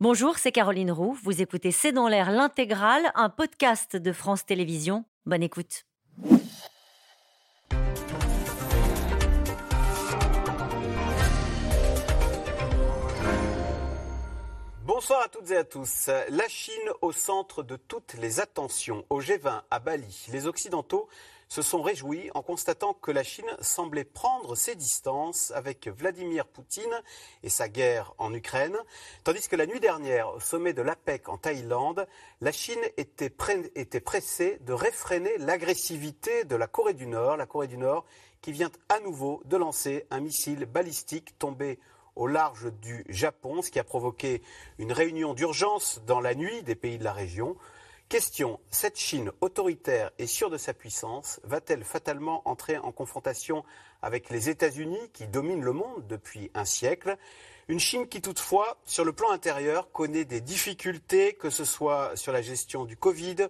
Bonjour, c'est Caroline Roux. Vous écoutez C'est dans l'air l'intégrale, un podcast de France Télévisions. Bonne écoute. Bonsoir à toutes et à tous. La Chine au centre de toutes les attentions. Au G20 à Bali, les Occidentaux se sont réjouis en constatant que la Chine semblait prendre ses distances avec Vladimir Poutine et sa guerre en Ukraine, tandis que la nuit dernière, au sommet de l'APEC en Thaïlande, la Chine était, pressée de réfréner l'agressivité de la Corée du Nord, la Corée du Nord qui vient à nouveau de lancer un missile balistique tombé au large du Japon, ce qui a provoqué une réunion d'urgence dans la nuit des pays de la région. Question, cette Chine autoritaire et sûre de sa puissance va-t-elle fatalement entrer en confrontation avec les États-Unis qui dominent le monde depuis un siècle? Une Chine qui toutefois, sur le plan intérieur, connaît des difficultés, que ce soit sur la gestion du Covid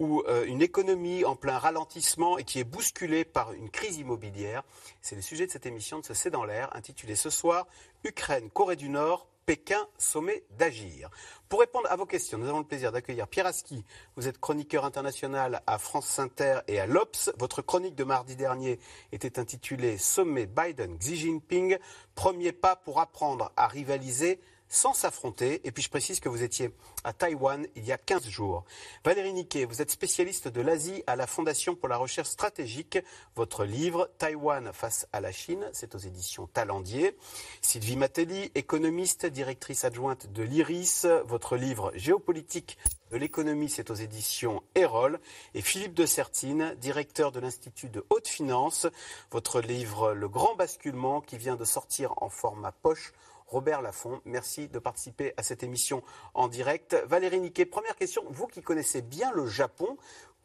ou euh, une économie en plein ralentissement et qui est bousculée par une crise immobilière. C'est le sujet de cette émission de ce C'est dans l'air, intitulée ce soir Ukraine, Corée du Nord, Pékin, sommet d'agir. Pour répondre à vos questions, nous avons le plaisir d'accueillir Pierre Aski. Vous êtes chroniqueur international à France Inter et à l'Obs. Votre chronique de mardi dernier était intitulée Sommet Biden-Xi Jinping, premier pas pour apprendre à rivaliser sans s'affronter. Et puis je précise que vous étiez à Taïwan il y a 15 jours. Valérie Niquet, vous êtes spécialiste de l'Asie à la Fondation pour la recherche stratégique. Votre livre Taïwan face à la Chine, c'est aux éditions Talendier. Sylvie Matelli, économiste, directrice adjointe de l'IRIS. Votre livre Géopolitique de l'économie, c'est aux éditions Erol. Et Philippe de Sertine, directeur de l'Institut de haute finance. Votre livre Le Grand Basculement qui vient de sortir en format poche Robert Laffont. Merci de participer à cette émission en direct. Valérie Niquet, première question. Vous qui connaissez bien le Japon,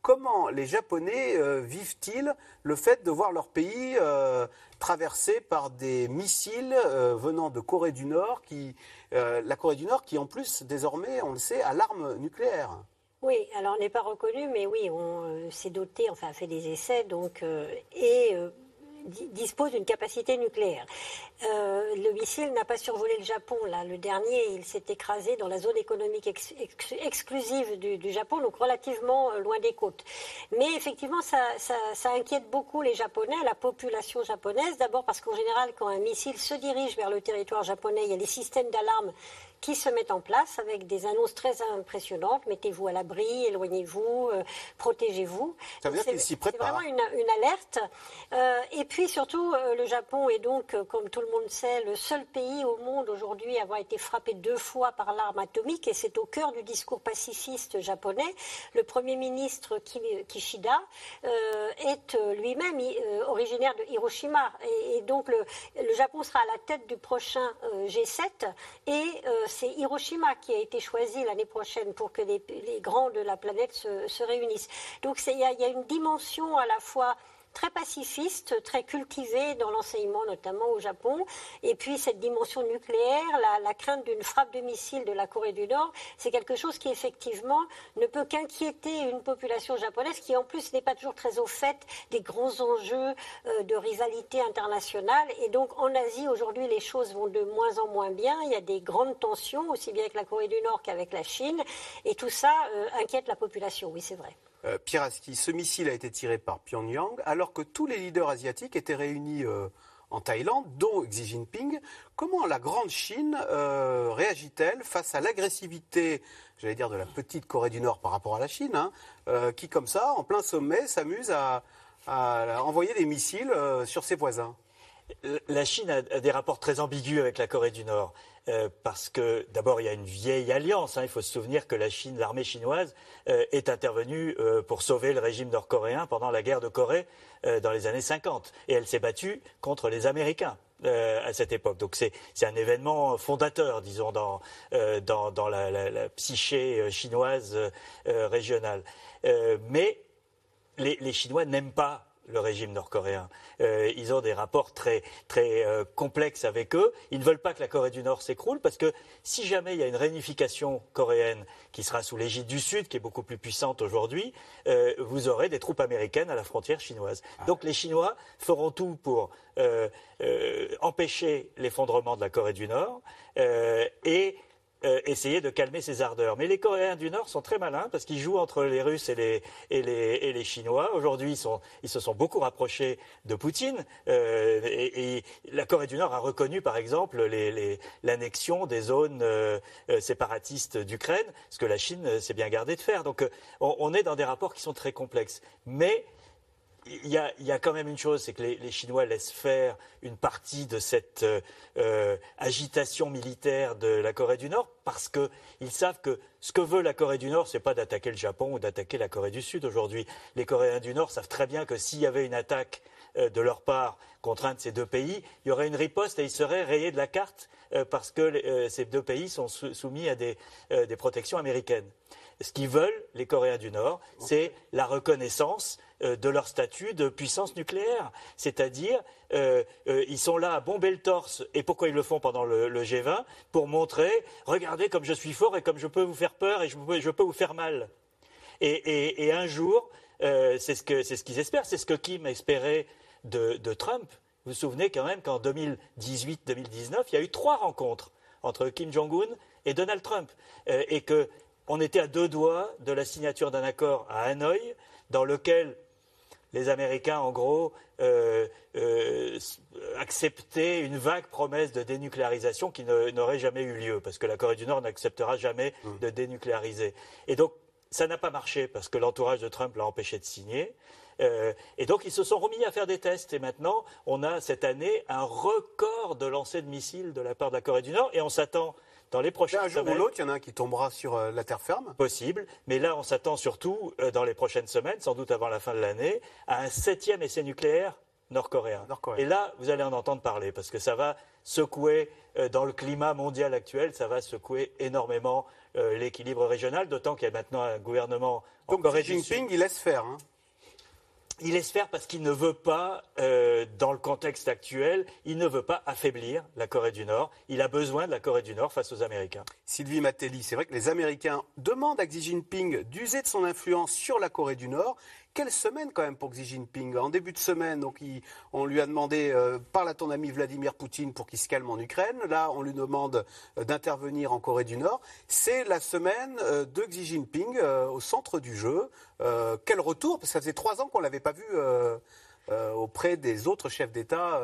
comment les Japonais euh, vivent-ils le fait de voir leur pays euh, traversé par des missiles euh, venant de Corée du Nord, qui, la Corée du Nord qui en plus désormais, on le sait, a l'arme nucléaire? Oui, alors on n'est pas reconnu, mais oui, on s'est doté, enfin a fait des essais, donc et dispose d'une capacité nucléaire. Euh, le missile n'a pas survolé le Japon. Là, le dernier, il s'est écrasé dans la zone économique exclusive du, Japon, donc relativement euh, loin des côtes. Mais effectivement, ça, ça, inquiète beaucoup les Japonais, la population japonaise. D'abord parce qu'en général, quand un missile se dirige vers le territoire japonais, il y a des systèmes d'alarme qui se mettent en place avec des annonces très impressionnantes. Mettez-vous à l'abri, éloignez-vous, euh, protégez-vous. Ça veut dire qu'il s'y prépare. C'est vraiment une, une alerte. Euh, et puis surtout, euh, le Japon est donc, comme tout le monde sait, le seul pays au monde aujourd'hui à avoir été frappé deux fois par l'arme atomique. Et c'est au cœur du discours pacifiste japonais. Le Premier ministre Kishida est lui-même originaire de Hiroshima. Et, donc le, le, Japon sera à la tête du prochain G7. Et c'est Hiroshima qui a été choisi l'année prochaine pour que les, grands de la planète se, réunissent. Donc il y, a une dimension à la fois très pacifiste, très cultivé dans l'enseignement, notamment au Japon. Et puis cette dimension nucléaire, la, crainte d'une frappe de missile de la Corée du Nord, c'est quelque chose qui effectivement ne peut qu'inquiéter une population japonaise qui en plus n'est pas toujours très au fait des grands enjeux euh, de rivalité internationale. Et donc en Asie, aujourd'hui, les choses vont de moins en moins bien. Il y a des grandes tensions, aussi bien avec la Corée du Nord qu'avec la Chine. Et tout ça euh, inquiète la population, oui, c'est vrai. Euh, Piraski, ce missile a été tiré par Pyongyang alors que tous les leaders asiatiques étaient réunis euh, en Thaïlande, dont Xi Jinping. Comment la grande Chine euh, réagit-elle face à l'agressivité, j'allais dire, de la petite Corée du Nord par rapport à la Chine, hein, qui, comme ça, en plein sommet, s'amuse à, envoyer des missiles sur ses voisins? La Chine a, des rapports très ambigus avec la Corée du Nord. Euh, parce que d'abord il y a une vieille alliance. Hein. il faut se souvenir que la Chine, l'armée chinoise, euh, est intervenue euh, pour sauver le régime nord-coréen pendant la guerre de Corée dans les années 50, et elle s'est battue contre les Américains. à cette époque. Donc c'est un événement fondateur, disons, dans, dans, la, psyché chinoise régionale. mais les, les Chinois n'aiment pas le régime nord-coréen. Euh, ils ont des rapports très, très euh, complexes avec eux. Ils ne veulent pas que la Corée du Nord s'écroule parce que si jamais il y a une réunification coréenne qui sera sous l'égide du Sud, qui est beaucoup plus puissante aujourd'hui, euh, vous aurez des troupes américaines à la frontière chinoise. Ah. Donc les Chinois feront tout pour empêcher l'effondrement de la Corée du Nord et euh, essayer de calmer ses ardeurs. Mais les Coréens du Nord sont très malins parce qu'ils jouent entre les Russes et les, et les, et les Chinois. Aujourd'hui, ils, ils se sont beaucoup rapprochés de Poutine. Euh, et, la Corée du Nord a reconnu, par exemple, l'annexion des zones euh, séparatistes d'Ukraine, ce que la Chine s'est bien gardée de faire. Donc on, on, est dans des rapports qui sont très complexes. Mais il y, a, il y, a, quand même une chose, c'est que les, les, Chinois laissent faire une partie de cette euh, euh, agitation militaire de la Corée du Nord parce qu'ils savent que ce que veut la Corée du Nord, c'est pas d'attaquer le Japon ou d'attaquer la Corée du Sud aujourd'hui. Les Coréens du Nord savent très bien que s'il y avait une attaque euh, de leur part contre un de ces deux pays, il y aurait une riposte et ils seraient rayés de la carte euh, parce que ces deux pays sont sou soumis à des, des protections américaines. Ce qu'ils veulent, les Coréens du Nord, c'est la reconnaissance de leur statut de puissance nucléaire. C'est-à-dire, euh, euh, ils sont là à bomber le torse. Et pourquoi ils le font pendant le, le, G20 Pour montrer, regardez comme je suis fort et comme je peux vous faire peur et je peux, vous faire mal. Et, un jour, euh, c'est ce qu'ils ce espèrent, c'est ce que Kim espérait de, Trump. Vous vous souvenez quand même qu'en 2018-2019, il y a eu trois rencontres entre Kim Jong-un et Donald Trump. Euh, et qu'on était à deux doigts de la signature d'un accord à Hanoï dans lequel les Américains, en gros, euh, euh, acceptaient une vague promesse de dénucléarisation qui n'aurait jamais eu lieu, parce que la Corée du Nord n'acceptera jamais mmh. de dénucléariser. Et donc, ça n'a pas marché, parce que l'entourage de Trump l'a empêché de signer. Euh, et donc, ils se sont remis à faire des tests. Et maintenant, on a cette année un record de lancers de missiles de la part de la Corée du Nord, et on s'attend dans les prochaines un jour semaines. ou l'autre, il y en a un qui tombera sur euh, la terre ferme. Possible, mais là, on s'attend surtout euh, dans les prochaines semaines, sans doute avant la fin de l'année, à un septième essai nucléaire nord-coréen. Nord et là, vous allez en entendre parler, parce que ça va secouer, euh, dans le climat mondial actuel, ça va secouer énormément euh, l'équilibre régional, d'autant qu'il y a maintenant un gouvernement Donc, en Corée Xi du Sud. Jinping, il laisse faire. Hein. Il laisse faire parce qu'il ne veut pas, euh, dans le contexte actuel, il ne veut pas affaiblir la Corée du Nord. Il a besoin de la Corée du Nord face aux Américains. Sylvie Matelli, c'est vrai que les Américains demandent à Xi Jinping d'user de son influence sur la Corée du Nord. Quelle semaine quand même pour Xi Jinping En début de semaine, donc il, on lui a demandé euh, parle à ton ami Vladimir Poutine pour qu'il se calme en Ukraine. Là, on lui demande euh, d'intervenir en Corée du Nord. C'est la semaine euh, de Xi Jinping au centre du jeu. Quel retour Parce que ça faisait trois ans qu'on l'avait pas vu. Euh, auprès des autres chefs d'État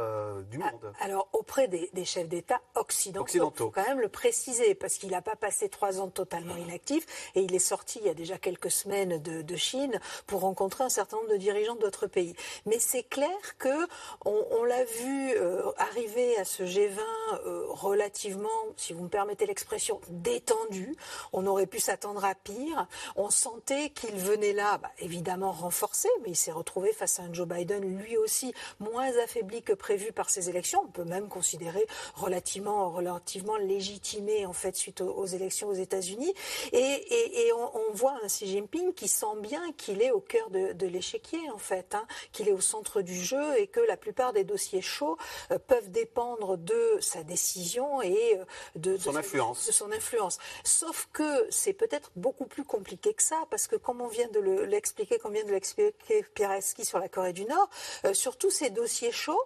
du monde. Alors auprès des, des chefs d'État occidentaux. occidentaux. Il faut quand même le préciser parce qu'il n'a pas passé trois ans totalement inactif et il est sorti il y a déjà quelques semaines de, de Chine pour rencontrer un certain nombre de dirigeants d'autres pays. Mais c'est clair que on, on l'a vu euh, arriver à ce G20 euh, relativement, si vous me permettez l'expression, détendu. On aurait pu s'attendre à pire. On sentait qu'il venait là, bah, évidemment renforcé, mais il s'est retrouvé face à un Joe Biden lui aussi moins affaibli que prévu par ces élections. On peut même considérer relativement, relativement légitimé en fait suite aux, aux élections aux États-Unis. Et, et, et on, on, voit un Xi Jinping qui sent bien qu'il est au cœur de, de l'échiquier en fait, hein, qu'il est au centre du jeu et que la plupart des dossiers chauds euh, peuvent dépendre de sa décision et euh, de, son influence. de son influence. Sauf que c'est peut-être beaucoup plus compliqué que ça parce que comme on vient de l'expliquer, comme vient de l'expliquer Pireski sur la Corée du Nord, euh, sur tous ces dossiers chauds,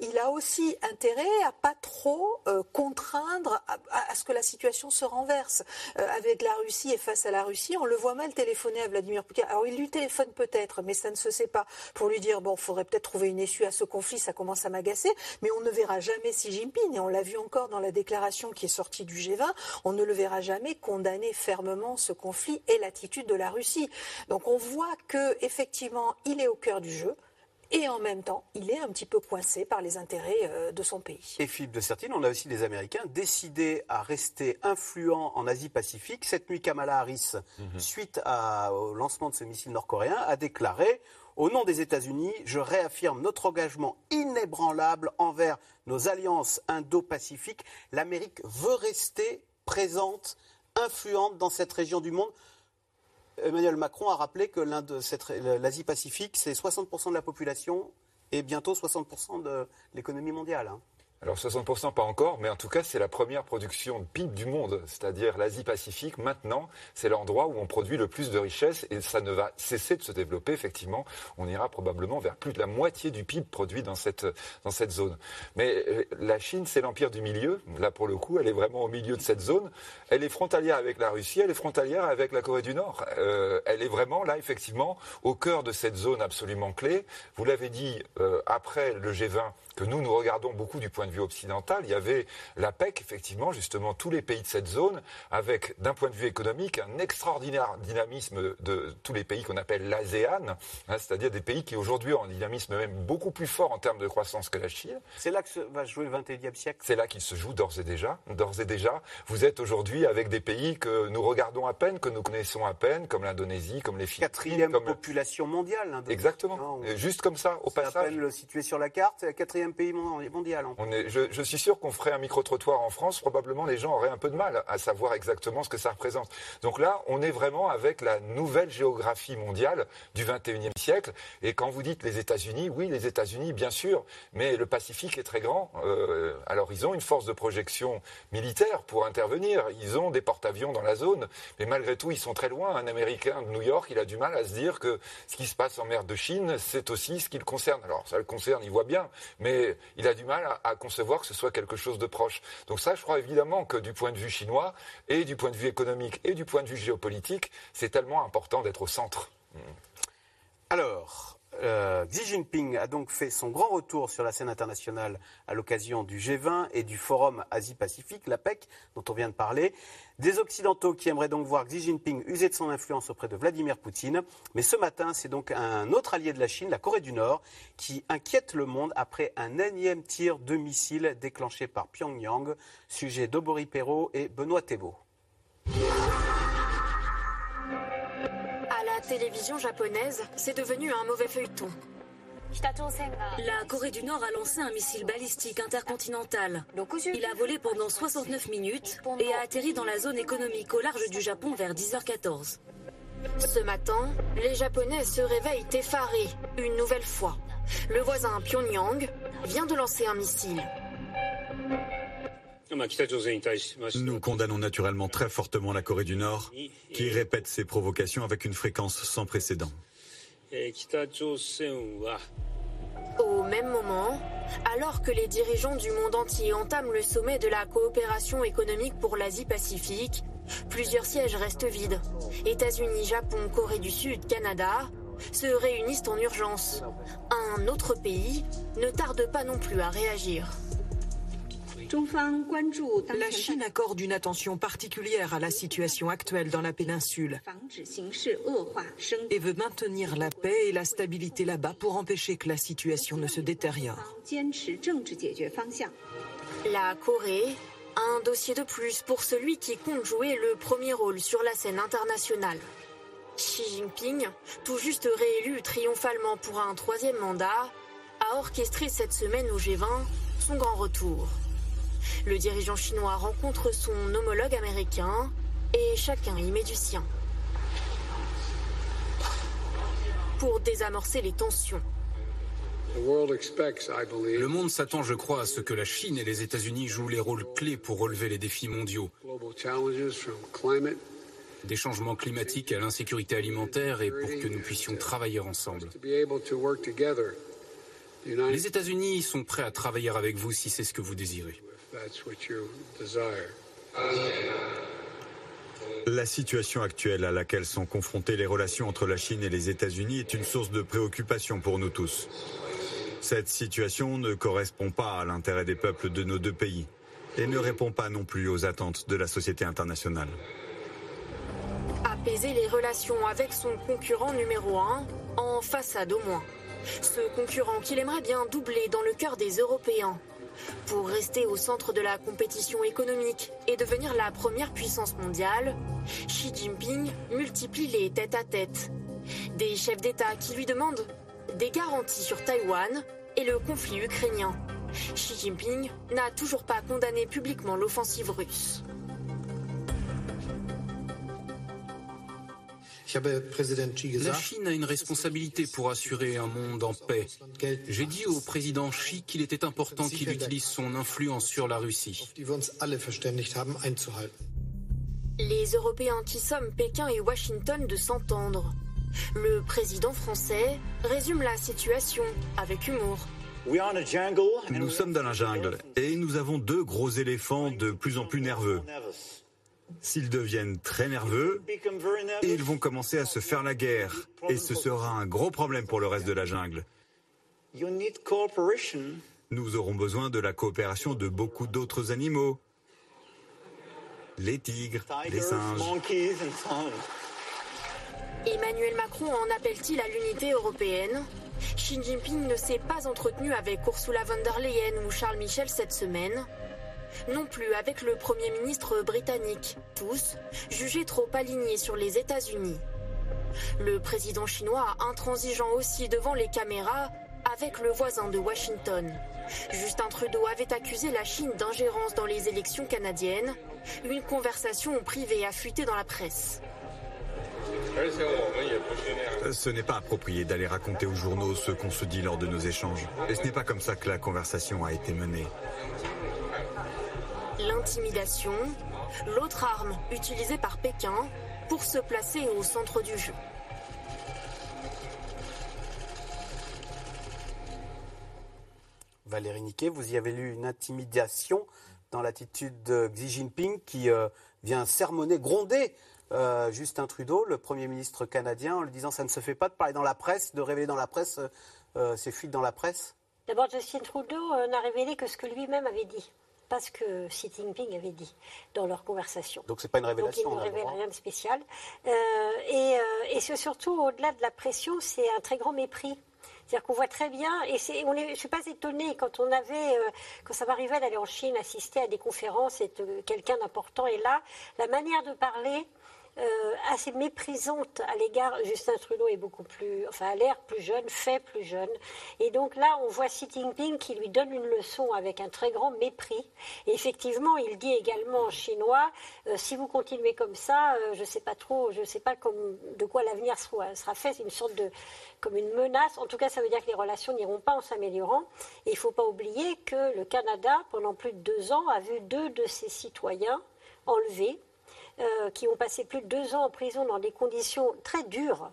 il a aussi intérêt à pas trop euh, contraindre à, ce que la situation se renverse. Euh, avec la Russie et face à la Russie, on le voit mal téléphoner à Vladimir Poutine. Alors il lui téléphone peut-être, mais ça ne se sait pas, pour lui dire bon, faudrait peut-être trouver une issue à ce conflit, ça commence à m'agacer, mais on ne verra jamais Xi Jinping, et on l'a vu encore dans la déclaration qui est sortie du G20, on ne le verra jamais condamner fermement ce conflit et l'attitude de la Russie. Donc on voit que effectivement, il est au cœur du jeu. Et en même temps, il est un petit peu coincé par les intérêts euh, de son pays. Et Philippe de Sertine, on a aussi des Américains décidés à rester influents en Asie-Pacifique. Cette nuit, Kamala Harris, mm -hmm. suite à, au lancement de ce missile nord-coréen, a déclaré au nom des États-Unis, je réaffirme notre engagement inébranlable envers nos alliances indo-pacifiques. L'Amérique veut rester présente, influente dans cette région du monde. Emmanuel Macron a rappelé que l'Asie-Pacifique, c'est 60% de la population et bientôt 60% de l'économie mondiale. Hein. Alors 60% pas encore, mais en tout cas c'est la première production de PIB du monde, c'est-à-dire l'Asie-Pacifique. Maintenant, c'est l'endroit où on produit le plus de richesses et ça ne va cesser de se développer. Effectivement, on ira probablement vers plus de la moitié du PIB produit dans cette dans cette zone. Mais euh, la Chine, c'est l'empire du milieu. Là, pour le coup, elle est vraiment au milieu de cette zone. Elle est frontalière avec la Russie, elle est frontalière avec la Corée du Nord. Euh, elle est vraiment là, effectivement, au cœur de cette zone absolument clé. Vous l'avez dit euh, après le G20 que nous nous regardons beaucoup du point de vue occidental, il y avait la PEC, effectivement, justement, tous les pays de cette zone, avec, d'un point de vue économique, un extraordinaire dynamisme de tous les pays qu'on appelle l'ASEAN, hein, c'est-à-dire des pays qui aujourd'hui ont un dynamisme même beaucoup plus fort en termes de croissance que la Chine. C'est là que va jouer le 21e siècle? C'est là qu'il se joue d'ores et déjà. D'ores et déjà, vous êtes aujourd'hui avec des pays que nous regardons à peine, que nous connaissons à peine, comme l'Indonésie, comme les Philippines. Quatrième comme... population mondiale. Exactement. Juste comme ça, au passage. À peine le situer sur la carte, c'est pays mondial. On est, je, je, suis sûr qu'on ferait un micro-trottoir en France, probablement les gens auraient un peu de mal à savoir exactement ce que ça représente. Donc là, on est vraiment avec la nouvelle géographie mondiale du 21e siècle. Et quand vous dites les États-Unis, oui, les États-Unis, bien sûr, mais le Pacifique est très grand. Euh, alors ils ont une force de projection militaire pour intervenir. Ils ont des porte-avions dans la zone, mais malgré tout, ils sont très loin. Un Américain de New York, il a du mal à se dire que ce qui se passe en mer de Chine, c'est aussi ce qui le concerne. Alors ça le concerne, il voit bien, mais il a du mal à, à, concevoir que ce soit quelque chose de proche. Donc ça, je crois évidemment que du point de vue chinois, et du point de vue économique, et du point de vue géopolitique, c'est tellement important d'être au centre. Alors, euh, Xi Jinping a donc fait son grand retour sur la scène internationale à l'occasion du G20 et du Forum Asie-Pacifique, l'APEC, dont on vient de parler. Des Occidentaux qui aimeraient donc voir Xi Jinping user de son influence auprès de Vladimir Poutine. Mais ce matin, c'est donc un autre allié de la Chine, la Corée du Nord, qui inquiète le monde après un énième tir de missile déclenché par Pyongyang. Sujet d'Obori Perrault et Benoît Thébault. Télévision japonaise, c'est devenu un mauvais feuilleton. La Corée du Nord a lancé un missile balistique intercontinental. Il a volé pendant 69 minutes et a atterri dans la zone économique au large du Japon vers 10h14. Ce matin, les Japonais se réveillent effarés, une nouvelle fois. Le voisin Pyongyang vient de lancer un missile. Nous condamnons naturellement très fortement la Corée du Nord, qui répète ses provocations avec une fréquence sans précédent. Au même moment, alors que les dirigeants du monde entier entament le sommet de la coopération économique pour l'Asie-Pacifique, plusieurs sièges restent vides. États-Unis, Japon, Corée du Sud, Canada se réunissent en urgence. Un autre pays ne tarde pas non plus à réagir. La Chine accorde une attention particulière à la situation actuelle dans la péninsule et veut maintenir la paix et la stabilité là-bas pour empêcher que la situation ne se détériore. La Corée, un dossier de plus pour celui qui compte jouer le premier rôle sur la scène internationale. Xi Jinping, tout juste réélu triomphalement pour un troisième mandat, a orchestré cette semaine au G20 son grand retour. Le dirigeant chinois rencontre son homologue américain et chacun y met du sien. Pour désamorcer les tensions. Le monde s'attend, je crois, à ce que la Chine et les États-Unis jouent les rôles clés pour relever les défis mondiaux. Des changements climatiques à l'insécurité alimentaire et pour que nous puissions travailler ensemble. Les États-Unis sont prêts à travailler avec vous si c'est ce que vous désirez. La situation actuelle à laquelle sont confrontées les relations entre la Chine et les États-Unis est une source de préoccupation pour nous tous. Cette situation ne correspond pas à l'intérêt des peuples de nos deux pays et ne répond pas non plus aux attentes de la société internationale. Apaiser les relations avec son concurrent numéro un, en façade au moins. Ce concurrent qu'il aimerait bien doubler dans le cœur des Européens pour rester au centre de la compétition économique et devenir la première puissance mondiale, Xi Jinping multiplie les tête-à-tête. Des chefs d'État qui lui demandent des garanties sur Taïwan et le conflit ukrainien. Xi Jinping n'a toujours pas condamné publiquement l'offensive russe. La Chine a une responsabilité pour assurer un monde en paix. J'ai dit au président Xi qu'il était important qu'il utilise son influence sur la Russie. Les Européens qui sommes Pékin et Washington de s'entendre. Le président français résume la situation avec humour. Nous sommes dans la jungle et nous avons deux gros éléphants de plus en plus nerveux. S'ils deviennent très nerveux, ils vont commencer à se faire la guerre et ce sera un gros problème pour le reste de la jungle. Nous aurons besoin de la coopération de beaucoup d'autres animaux. Les tigres, les singes. Emmanuel Macron en appelle-t-il à l'unité européenne? Xi Jinping ne s'est pas entretenu avec Ursula von der Leyen ou Charles Michel cette semaine. Non plus avec le Premier ministre britannique, tous jugés trop alignés sur les États-Unis. Le président chinois intransigeant aussi devant les caméras avec le voisin de Washington. Justin Trudeau avait accusé la Chine d'ingérence dans les élections canadiennes. Une conversation privée a fuité dans la presse. Ce n'est pas approprié d'aller raconter aux journaux ce qu'on se dit lors de nos échanges. Et ce n'est pas comme ça que la conversation a été menée. L'intimidation, l'autre arme utilisée par Pékin pour se placer au centre du jeu. Valérie Niquet, vous y avez lu une intimidation dans l'attitude de Xi Jinping qui euh, vient sermonner, gronder euh, Justin Trudeau, le Premier ministre canadien, en lui disant ça ne se fait pas de parler dans la presse, de révéler dans la presse euh, ces fuites dans la presse D'abord, Justin Trudeau n'a révélé que ce que lui-même avait dit pas ce que Xi Jinping avait dit dans leur conversation. Donc c'est pas une révélation. Donc il ne révèle rien de spécial. Euh, et, euh, et c'est surtout au-delà de la pression, c'est un très grand mépris. C'est-à-dire qu'on voit très bien, et c'est, on est, je ne suis pas étonnée quand on avait, euh, quand ça m'arrivait d'aller en Chine assister à des conférences et quelqu'un d'important est là, la manière de parler, euh, assez méprisante à l'égard. Justin Trudeau est beaucoup plus, enfin, a l'air plus jeune, fait plus jeune. Et donc là, on voit Xi Jinping qui lui donne une leçon avec un très grand mépris. Et effectivement, il dit également en chinois euh, si vous continuez comme ça, euh, je ne sais pas trop, je ne sais pas de quoi l'avenir sera, sera fait. C'est une sorte de, comme une menace. En tout cas, ça veut dire que les relations n'iront pas en s'améliorant. Et il ne faut pas oublier que le Canada, pendant plus de deux ans, a vu deux de ses citoyens enlevés euh, qui ont passé plus de deux ans en prison dans des conditions très dures.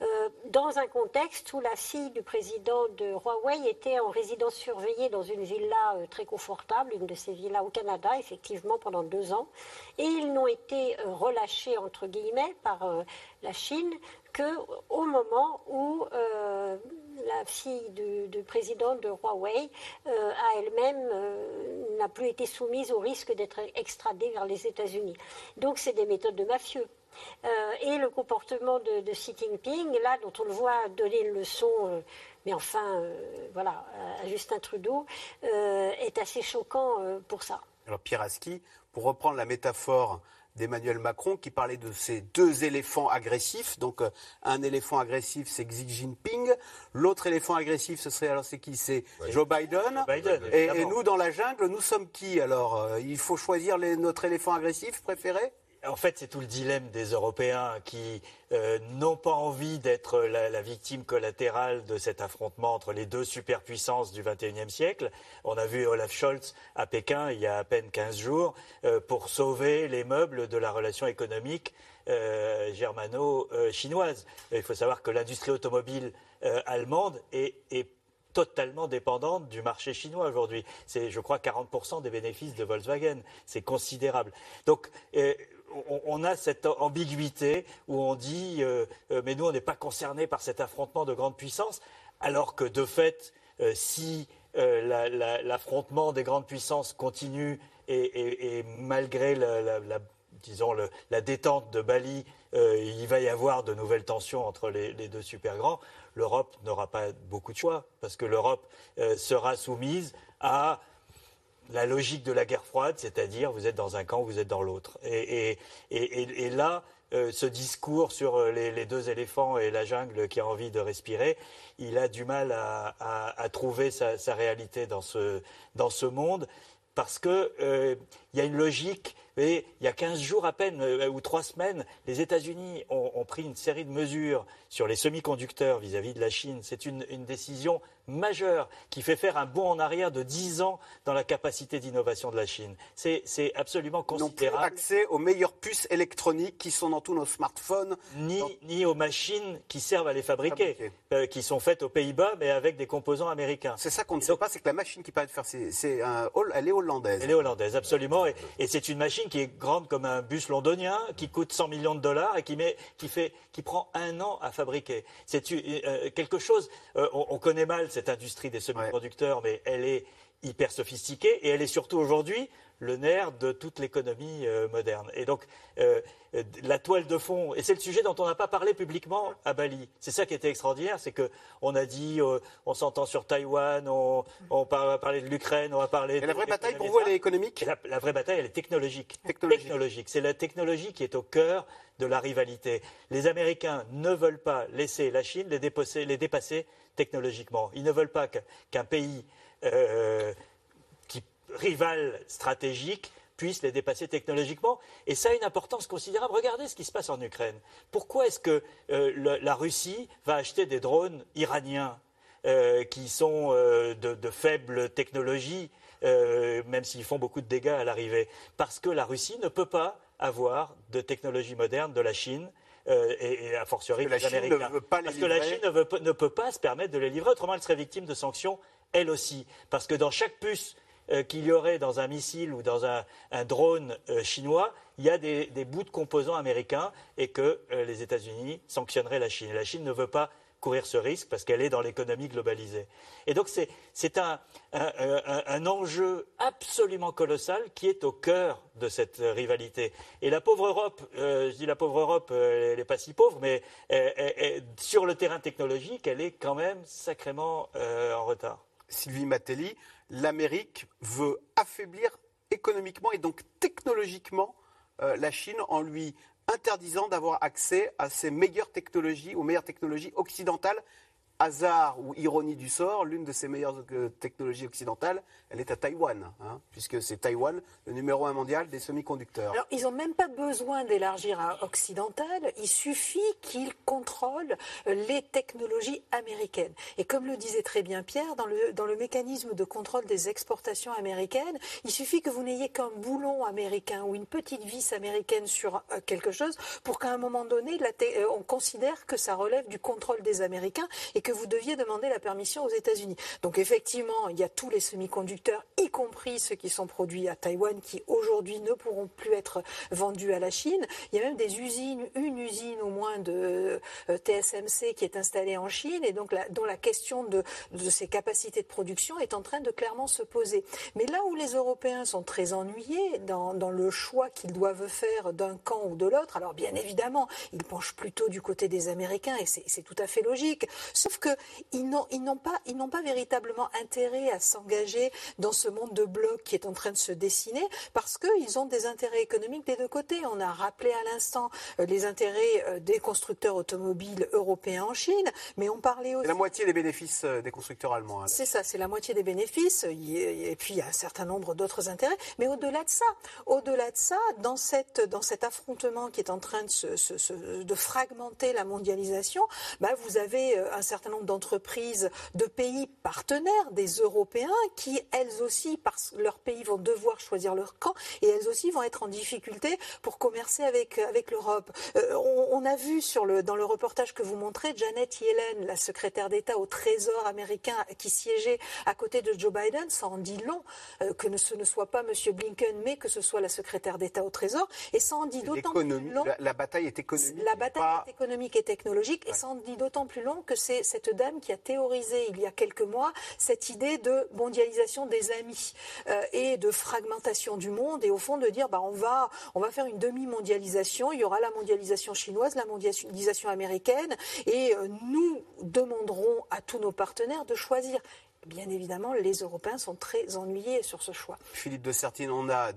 Euh, dans un contexte où la fille du président de Huawei était en résidence surveillée dans une villa euh, très confortable, une de ces villas au Canada, effectivement, pendant deux ans. Et ils n'ont été relâchés, entre guillemets, par la Chine qu'au moment où la fille du, président de Huawei euh, elle-même euh, n'a plus été soumise au risque d'être extradée vers les États-Unis. Donc c'est des méthodes de mafieux. Euh, et le comportement de, Xi Jinping, là, dont on le voit donner une leçon, mais enfin, voilà, à Justin Trudeau, est assez choquant pour ça. Alors, Pierre Aski, pour reprendre la métaphore d'Emmanuel Macron qui parlait de ces deux éléphants agressifs. Donc euh, un éléphant agressif, c'est Xi Jinping. L'autre éléphant agressif, ce serait alors c'est qui? C'est Joe Biden. et, nous, dans la jungle, nous sommes qui Alors euh, il faut choisir notre éléphant agressif préféré? En fait, c'est tout le dilemme des Européens qui euh, n'ont pas envie d'être la, victime collatérale de cet affrontement entre les deux superpuissances du XXIe siècle. On a vu Olaf Scholz à Pékin il y a à peine 15 jours euh, pour sauver les meubles de la relation économique euh, germano-chinoise. Il faut savoir que l'industrie automobile allemande est, est totalement dépendante du marché chinois aujourd'hui. C'est, je crois, 40% des bénéfices de Volkswagen. C'est considérable. Donc, on, a cette ambiguïté où on dit euh, euh, mais nous on n'est pas concernés par cet affrontement de grandes puissances, alors que de fait, euh, si l'affrontement des grandes puissances continue et, malgré la, disons la détente de Bali, il va y avoir de nouvelles tensions entre les, les deux super grands, l'Europe n'aura pas beaucoup de choix parce que l'Europe sera soumise à la logique de la guerre froide, c'est-à-dire vous êtes dans un camp, vous êtes dans l'autre. Et, là, euh, ce discours sur euh, les, deux éléphants et la jungle qui a envie de respirer, il a du mal à, trouver sa, réalité dans ce, dans ce monde parce que euh, y a une logique. Et il y a 15 jours à peine, euh, ou 3 semaines, les États-Unis ont, ont, pris une série de mesures sur les semi-conducteurs vis-à-vis de la Chine. C'est une, une, décision majeure qui fait faire un bond en arrière de 10 ans dans la capacité d'innovation de la Chine. C'est absolument considérable. Non plus accès aux meilleures puces électroniques qui sont dans tous nos smartphones. Ni, ni aux machines qui servent à les fabriquer, fabriquer. Euh, qui sont faites aux Pays-Bas, mais avec des composants américains. C'est ça qu'on ne sait pas, c'est que la machine qui permet de faire, c'est, elle est hollandaise. Elle est hollandaise, absolument. Et, et c'est une machine qui est grande comme un bus londonien, qui coûte 100 millions de dollars et qui, met, qui, fait, qui prend un an à fabriquer. C'est euh, quelque chose, euh, on, on, connaît mal cette industrie des semi-conducteurs, ouais. mais elle est hyper sophistiquée et elle est surtout aujourd'hui le nerf de toute l'économie euh, moderne. Et donc, euh, la toile de fond, et c'est le sujet dont on n'a pas parlé publiquement à Bali. C'est ça qui était extraordinaire, c'est qu'on a dit, euh, on s'entend sur Taïwan, on, on va parler de l'Ukraine, on va parler. Et la vraie bataille pour vous, elle est économique? La, la, vraie bataille, elle est technologique. Technologique. technologique. C'est la technologie qui est au cœur de la rivalité. Les Américains ne veulent pas laisser la Chine les dépasser, les dépasser technologiquement. Ils ne veulent pas qu'un qu pays euh, qui rival stratégique puisse les dépasser technologiquement. Et ça a une importance considérable. Regardez ce qui se passe en Ukraine. Pourquoi est-ce que euh, la Russie va acheter des drones iraniens euh, qui sont euh, de, de, faible technologie, euh, même s'ils font beaucoup de dégâts à l'arrivée? Parce que la Russie ne peut pas avoir de technologie moderne de la Chine. Et, et, a fortiori des Américains. Parce que la Chine ne, veut, ne, peut pas se permettre de les livrer, autrement elle serait victime de sanctions elle aussi. Parce que dans chaque puce euh, qu'il y aurait dans un missile ou dans un, drone euh, chinois, il y a des, bouts de composants américains et que euh, les États-Unis sanctionneraient la Chine. Et la Chine ne veut pas courir ce risque parce qu'elle est dans l'économie globalisée. Et donc c'est un, enjeu absolument colossal qui est au cœur de cette rivalité. Et la pauvre Europe, je dis la pauvre Europe, elle n'est pas si pauvre, mais sur le terrain technologique, elle est quand même sacrément en retard. Sylvie Matelli, l'Amérique veut affaiblir économiquement et donc technologiquement euh, la Chine en lui interdisant d'avoir accès à ces meilleures technologies, aux meilleures technologies occidentales. Hasard ou ironie du sort, l'une de ces meilleures euh, technologies occidentales, elle est à Taïwan, hein, puisque c'est Taïwan le numéro un mondial des semi-conducteurs. Alors, ils n'ont même pas besoin d'élargir à occidental, il suffit qu'ils contrôlent les technologies américaines. Et comme le disait très bien Pierre, dans le, dans le mécanisme de contrôle des exportations américaines, il suffit que vous n'ayez qu'un boulon américain ou une petite vis américaine sur euh, quelque chose pour qu'à un moment donné, euh, on considère que ça relève du contrôle des Américains et que vous deviez demander la permission aux États-Unis. Donc effectivement, il y a tous les semi-conducteurs, y compris ceux qui sont produits à Taïwan, qui aujourd'hui ne pourront plus être vendus à la Chine. Il y a même des usines, une usine au moins de euh, TSMC qui est installée en Chine et donc la, dont la question de, de ses capacités de production est en train de clairement se poser. Mais là où les Européens sont très ennuyés dans, dans le choix qu'ils doivent faire d'un camp ou de l'autre, alors bien évidemment, ils penchent plutôt du côté des Américains et c'est tout à fait logique. Sauf qu'ils n'ont ils pas, ils pas véritablement intérêt à s'engager dans ce monde de blocs qui est en train de se dessiner parce qu'ils ont des intérêts économiques des deux côtés. On a rappelé à l'instant euh, les intérêts euh, des constructeurs automobiles européens en Chine, mais on parlait aussi... la moitié des bénéfices euh, des constructeurs allemands. Hein. C'est ça, c'est la moitié des bénéfices, et puis il y a un certain nombre d'autres intérêts. Mais au-delà de ça, au-delà de ça, dans, cette, dans cet affrontement qui est en train de, se, se, se, de fragmenter la mondialisation, bah, vous avez un certain nombre d'entreprises de pays partenaires des Européens qui, elles aussi, parce que leurs pays vont devoir choisir leur camp et elles aussi vont être en difficulté pour commercer avec, avec l'Europe. Euh, on, on, a vu sur le, dans le reportage que vous montrez Janet Yellen, la secrétaire d'État au Trésor américain qui siégeait à côté de Joe Biden, ça en dit long euh, que ce ne soit pas M. Blinken, mais que ce soit la secrétaire d'État au Trésor. Et ça en dit d'autant plus long. La, la, bataille est économique. La bataille pas... est économique et technologique. Ouais. Et ça en dit d'autant plus long que c'est cette dame qui a théorisé il y a quelques mois cette idée de mondialisation des amis euh, et de fragmentation du monde et au fond de dire bah, on, va, on va faire une demi-mondialisation, il y aura la mondialisation chinoise, la mondialisation américaine et euh, nous demanderons à tous nos partenaires de choisir bien évidemment, les Européens sont très ennuyés sur ce choix. Philippe de Sertine, on a,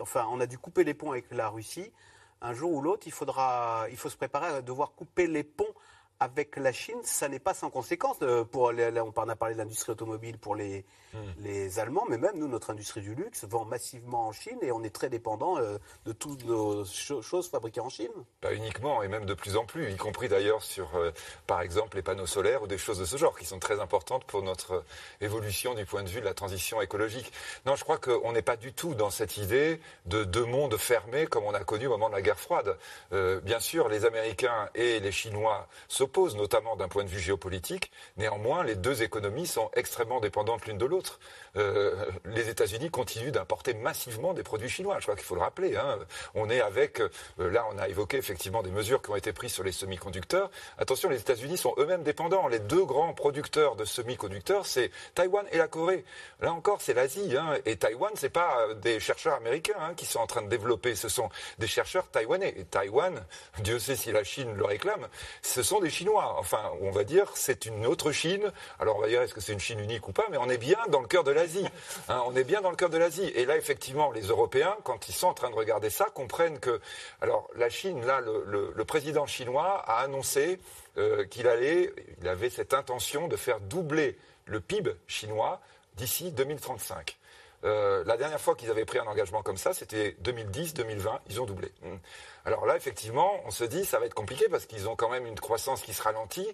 enfin, on a dû couper les ponts avec la Russie. Un jour ou l'autre, il, faudra, il faut se préparer à devoir couper les ponts avec la Chine, ça n'est pas sans conséquence. Euh, pour on a parlé de l'industrie automobile pour les, hmm. les Allemands, mais même nous, notre industrie du luxe vend massivement en Chine et on est très dépendant euh, de toutes nos choses fabriquées en Chine. Pas uniquement, et même de plus en plus, y compris d'ailleurs sur, euh, par exemple, les panneaux solaires ou des choses de ce genre, qui sont très importantes pour notre évolution du point de vue de la transition écologique. Non, je crois qu'on n'est pas du tout dans cette idée de deux mondes fermés comme on a connu au moment de la guerre froide. bien sûr, les Américains et les Chinois se notamment d'un point de vue géopolitique. Néanmoins, les deux économies sont extrêmement dépendantes l'une de l'autre. Euh, les États-Unis continuent d'importer massivement des produits chinois. Je crois qu'il faut le rappeler. Hein. On est avec, euh, là, on a évoqué effectivement des mesures qui ont été prises sur les semi-conducteurs. Attention, les États-Unis sont eux-mêmes dépendants. Les deux grands producteurs de semi-conducteurs, c'est Taïwan et la Corée. Là encore, c'est l'Asie. Hein. Et Taïwan, c'est pas euh, des chercheurs américains hein, qui sont en train de développer. Ce sont des chercheurs taïwanais. Et Taïwan, Dieu sait si la Chine le réclame, ce sont des Chinois. Enfin, on va dire, c'est une autre Chine. Alors, on va dire, est-ce que c'est une Chine unique ou pas? Mais on est bien dans le cœur de l'Asie. Hein, on est bien dans le cœur de l'Asie. Et là, effectivement, les Européens, quand ils sont en train de regarder ça, comprennent que, alors, la Chine, là, le, président chinois a annoncé euh, qu'il allait, avait cette intention de faire doubler le PIB chinois d'ici 2035. Euh, la dernière fois qu'ils avaient pris un engagement comme ça, c'était 2010-2020. Ils ont doublé. Hmm. Alors là, effectivement, on se dit ça va être compliqué parce qu'ils ont quand même une croissance qui se ralentit.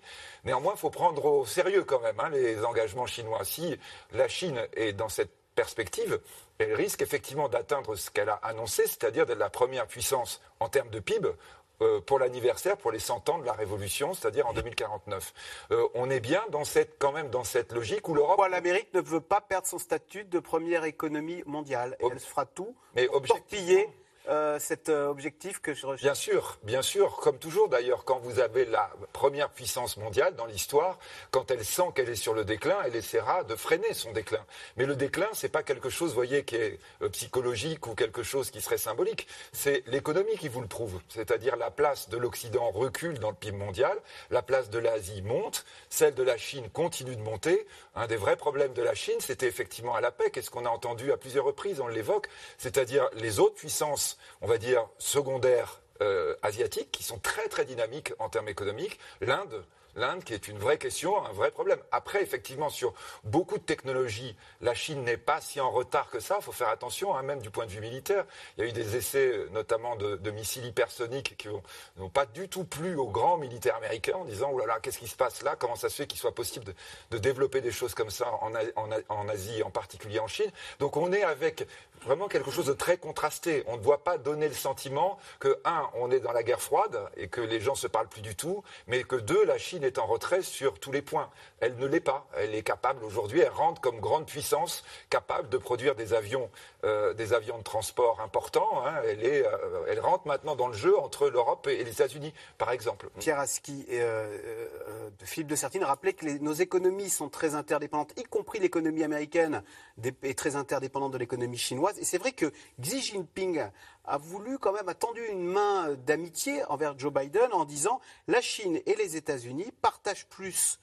Néanmoins, il faut prendre au sérieux quand même hein, les engagements chinois. Si la Chine est dans cette perspective, elle risque effectivement d'atteindre ce qu'elle a annoncé, c'est-à-dire d'être la première puissance en termes de PIB euh, pour l'anniversaire, pour les 100 ans de la Révolution, c'est-à-dire en 2049. Euh, on est bien dans cette, quand même dans cette logique où l'Europe... L'Amérique ne veut pas perdre son statut de première économie mondiale? elle fera tout mais pour piller euh, cet euh, que je recherche Bien sûr, bien sûr. Comme toujours d'ailleurs, quand vous avez la première puissance mondiale dans l'histoire, quand elle sent qu'elle est sur le déclin, elle essaiera de freiner son déclin. Mais le déclin, c'est pas quelque chose, vous voyez, qui est euh, psychologique ou quelque chose qui serait symbolique. C'est l'économie qui vous le prouve. C'est-à-dire la place de l'Occident recule dans le PIB mondial, la place de l'Asie monte, celle de la Chine continue de monter. Un des vrais problèmes de la Chine, c'était effectivement à la paix, qu'est-ce qu'on a entendu à plusieurs reprises, on l'évoque, c'est-à-dire les autres puissances on va dire, secondaires euh, asiatiques qui sont très très dynamiques en termes économiques. L'Inde, l'Inde qui est une vraie question, un vrai problème. Après, effectivement, sur beaucoup de technologies, la Chine n'est pas si en retard que ça. Il faut faire attention, hein, même du point de vue militaire. Il y a eu des essais, notamment de, missiles hypersoniques, qui n'ont pas du tout plu aux grands militaires américains en disant, oh là là, qu'est-ce qui se passe là? Comment ça se fait qu'il soit possible de, développer des choses comme ça en, en, Asie, en particulier en Chine? Donc on est avec vraiment quelque chose de très contrasté. On ne doit pas donner le sentiment que, un, on est dans la guerre froide et que les gens se parlent plus du tout, mais que, deux, la Chine est en retrait sur tous les points. Elle ne l'est pas. Elle est capable aujourd'hui, elle rentre comme grande puissance, capable de produire des avions, euh, de transport importants. Hein. Euh, elle rentre maintenant dans le jeu entre l'Europe et les États-Unis, par exemple. Pierre Aski et euh, Philippe de Sertine rappelaient que nos économies sont très interdépendantes, y compris l'économie américaine est très interdépendante de l'économie chinoise. Et c'est vrai que Xi Jinping a voulu quand même, tendu une main d'amitié envers Joe Biden en disant la Chine et les États-Unis partagent plus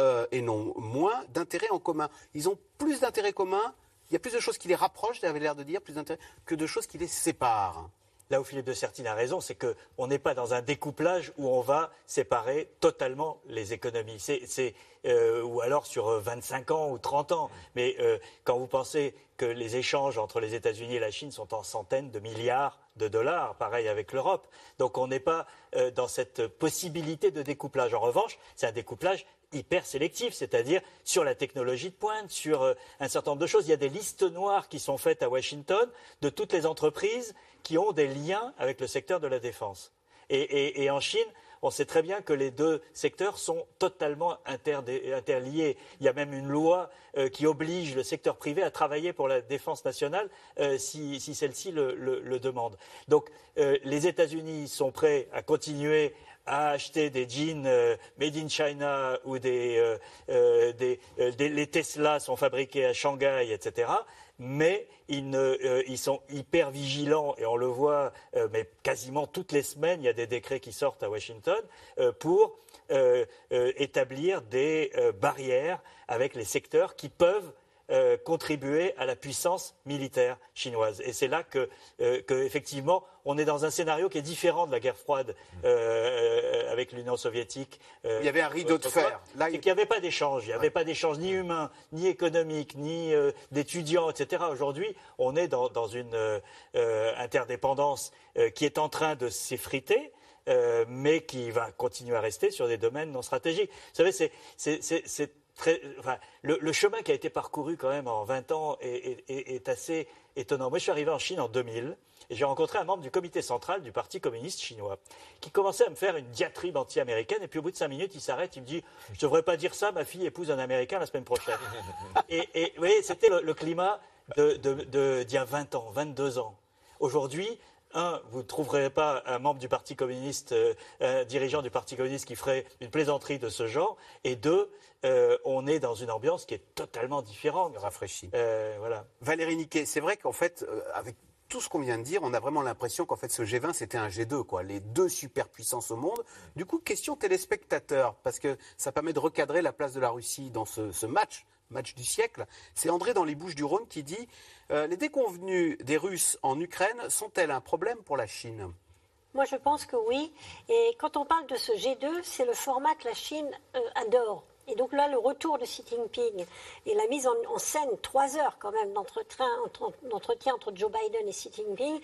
euh, et non moins d'intérêts en commun. Ils ont plus d'intérêts communs, il y a plus de choses qui les rapprochent, j'avais l'air de dire, plus d'intérêts que de choses qui les séparent. Là où Philippe de Sertine a raison, c'est qu'on n'est pas dans un découplage où on va séparer totalement les économies. C'est, euh, ou alors sur 25 ans ou 30 ans. Mais euh, quand vous pensez que les échanges entre les États-Unis et la Chine sont en centaines de milliards de dollars, pareil avec l'Europe. Donc on n'est pas euh, dans cette possibilité de découplage. En revanche, c'est un découplage hyper sélectif, c'est-à-dire sur la technologie de pointe, sur euh, un certain nombre de choses. Il y a des listes noires qui sont faites à Washington de toutes les entreprises qui ont des liens avec le secteur de la défense. et en Chine, on sait très bien que les deux secteurs sont totalement interliés. Il y a même une loi euh, qui oblige le secteur privé à travailler pour la défense nationale euh, si, celle-ci le, demande. Donc euh, les États-Unis sont prêts à continuer à acheter des jeans made in China ou des, les Tesla sont fabriqués à Shanghai, etc mais euh, ils, sont hyper vigilants, et on le voit, euh, mais quasiment toutes les semaines, il y a des décrets qui sortent à Washington euh, pour établir des barrières avec les secteurs qui peuvent euh, contribuer à la puissance militaire chinoise. Et c'est là que, euh, que, effectivement, on est dans un scénario qui est différent de la guerre froide euh, avec l'Union soviétique. il y avait un rideau de fer. Là, il n'y avait pas d'échange. Il n'y avait pas d'échange ni humain, ni économique, ni d'étudiants, etc. Aujourd'hui, on est dans, dans une interdépendance qui est en train de s'effriter. mais qui va continuer à rester sur des domaines non stratégiques. Vous savez, c'est le, chemin qui a été parcouru quand même en 20 ans est, assez étonnant. Moi, je suis arrivé en Chine en 2000 et j'ai rencontré un membre du comité central du Parti communiste chinois qui commençait à me faire une diatribe anti-américaine et puis au bout de cinq minutes, il s'arrête, il me dit « Je ne devrais pas dire ça, ma fille épouse un Américain la semaine prochaine. » Et, vous voyez, c'était le, climat d'il y a 20 ans, 22 ans. Aujourd'hui, un, vous ne trouverez pas un membre du Parti communiste, euh, un dirigeant du Parti communiste qui ferait une plaisanterie de ce genre. Et deux, euh, on est dans une ambiance qui est totalement différente. Rafraîchie. Euh, voilà. Valérie Niquet, c'est vrai qu'en fait, avec tout ce qu'on vient de dire, on a vraiment l'impression qu'en fait ce G20 c'était un G2, quoi, les deux superpuissances au monde. Du coup, question téléspectateur, parce que ça permet de recadrer la place de la Russie dans ce match match du siècle. C'est André dans les Bouches du Rhône qui dit euh, Les déconvenues des Russes en Ukraine sont-elles un problème pour la Chine? Moi, je pense que oui. Et quand on parle de ce G2, c'est le format que la Chine euh, adore. Et donc là, le retour de Xi Jinping et la mise en, scène, trois heures quand même d'entretien entre Joe Biden et Xi Jinping,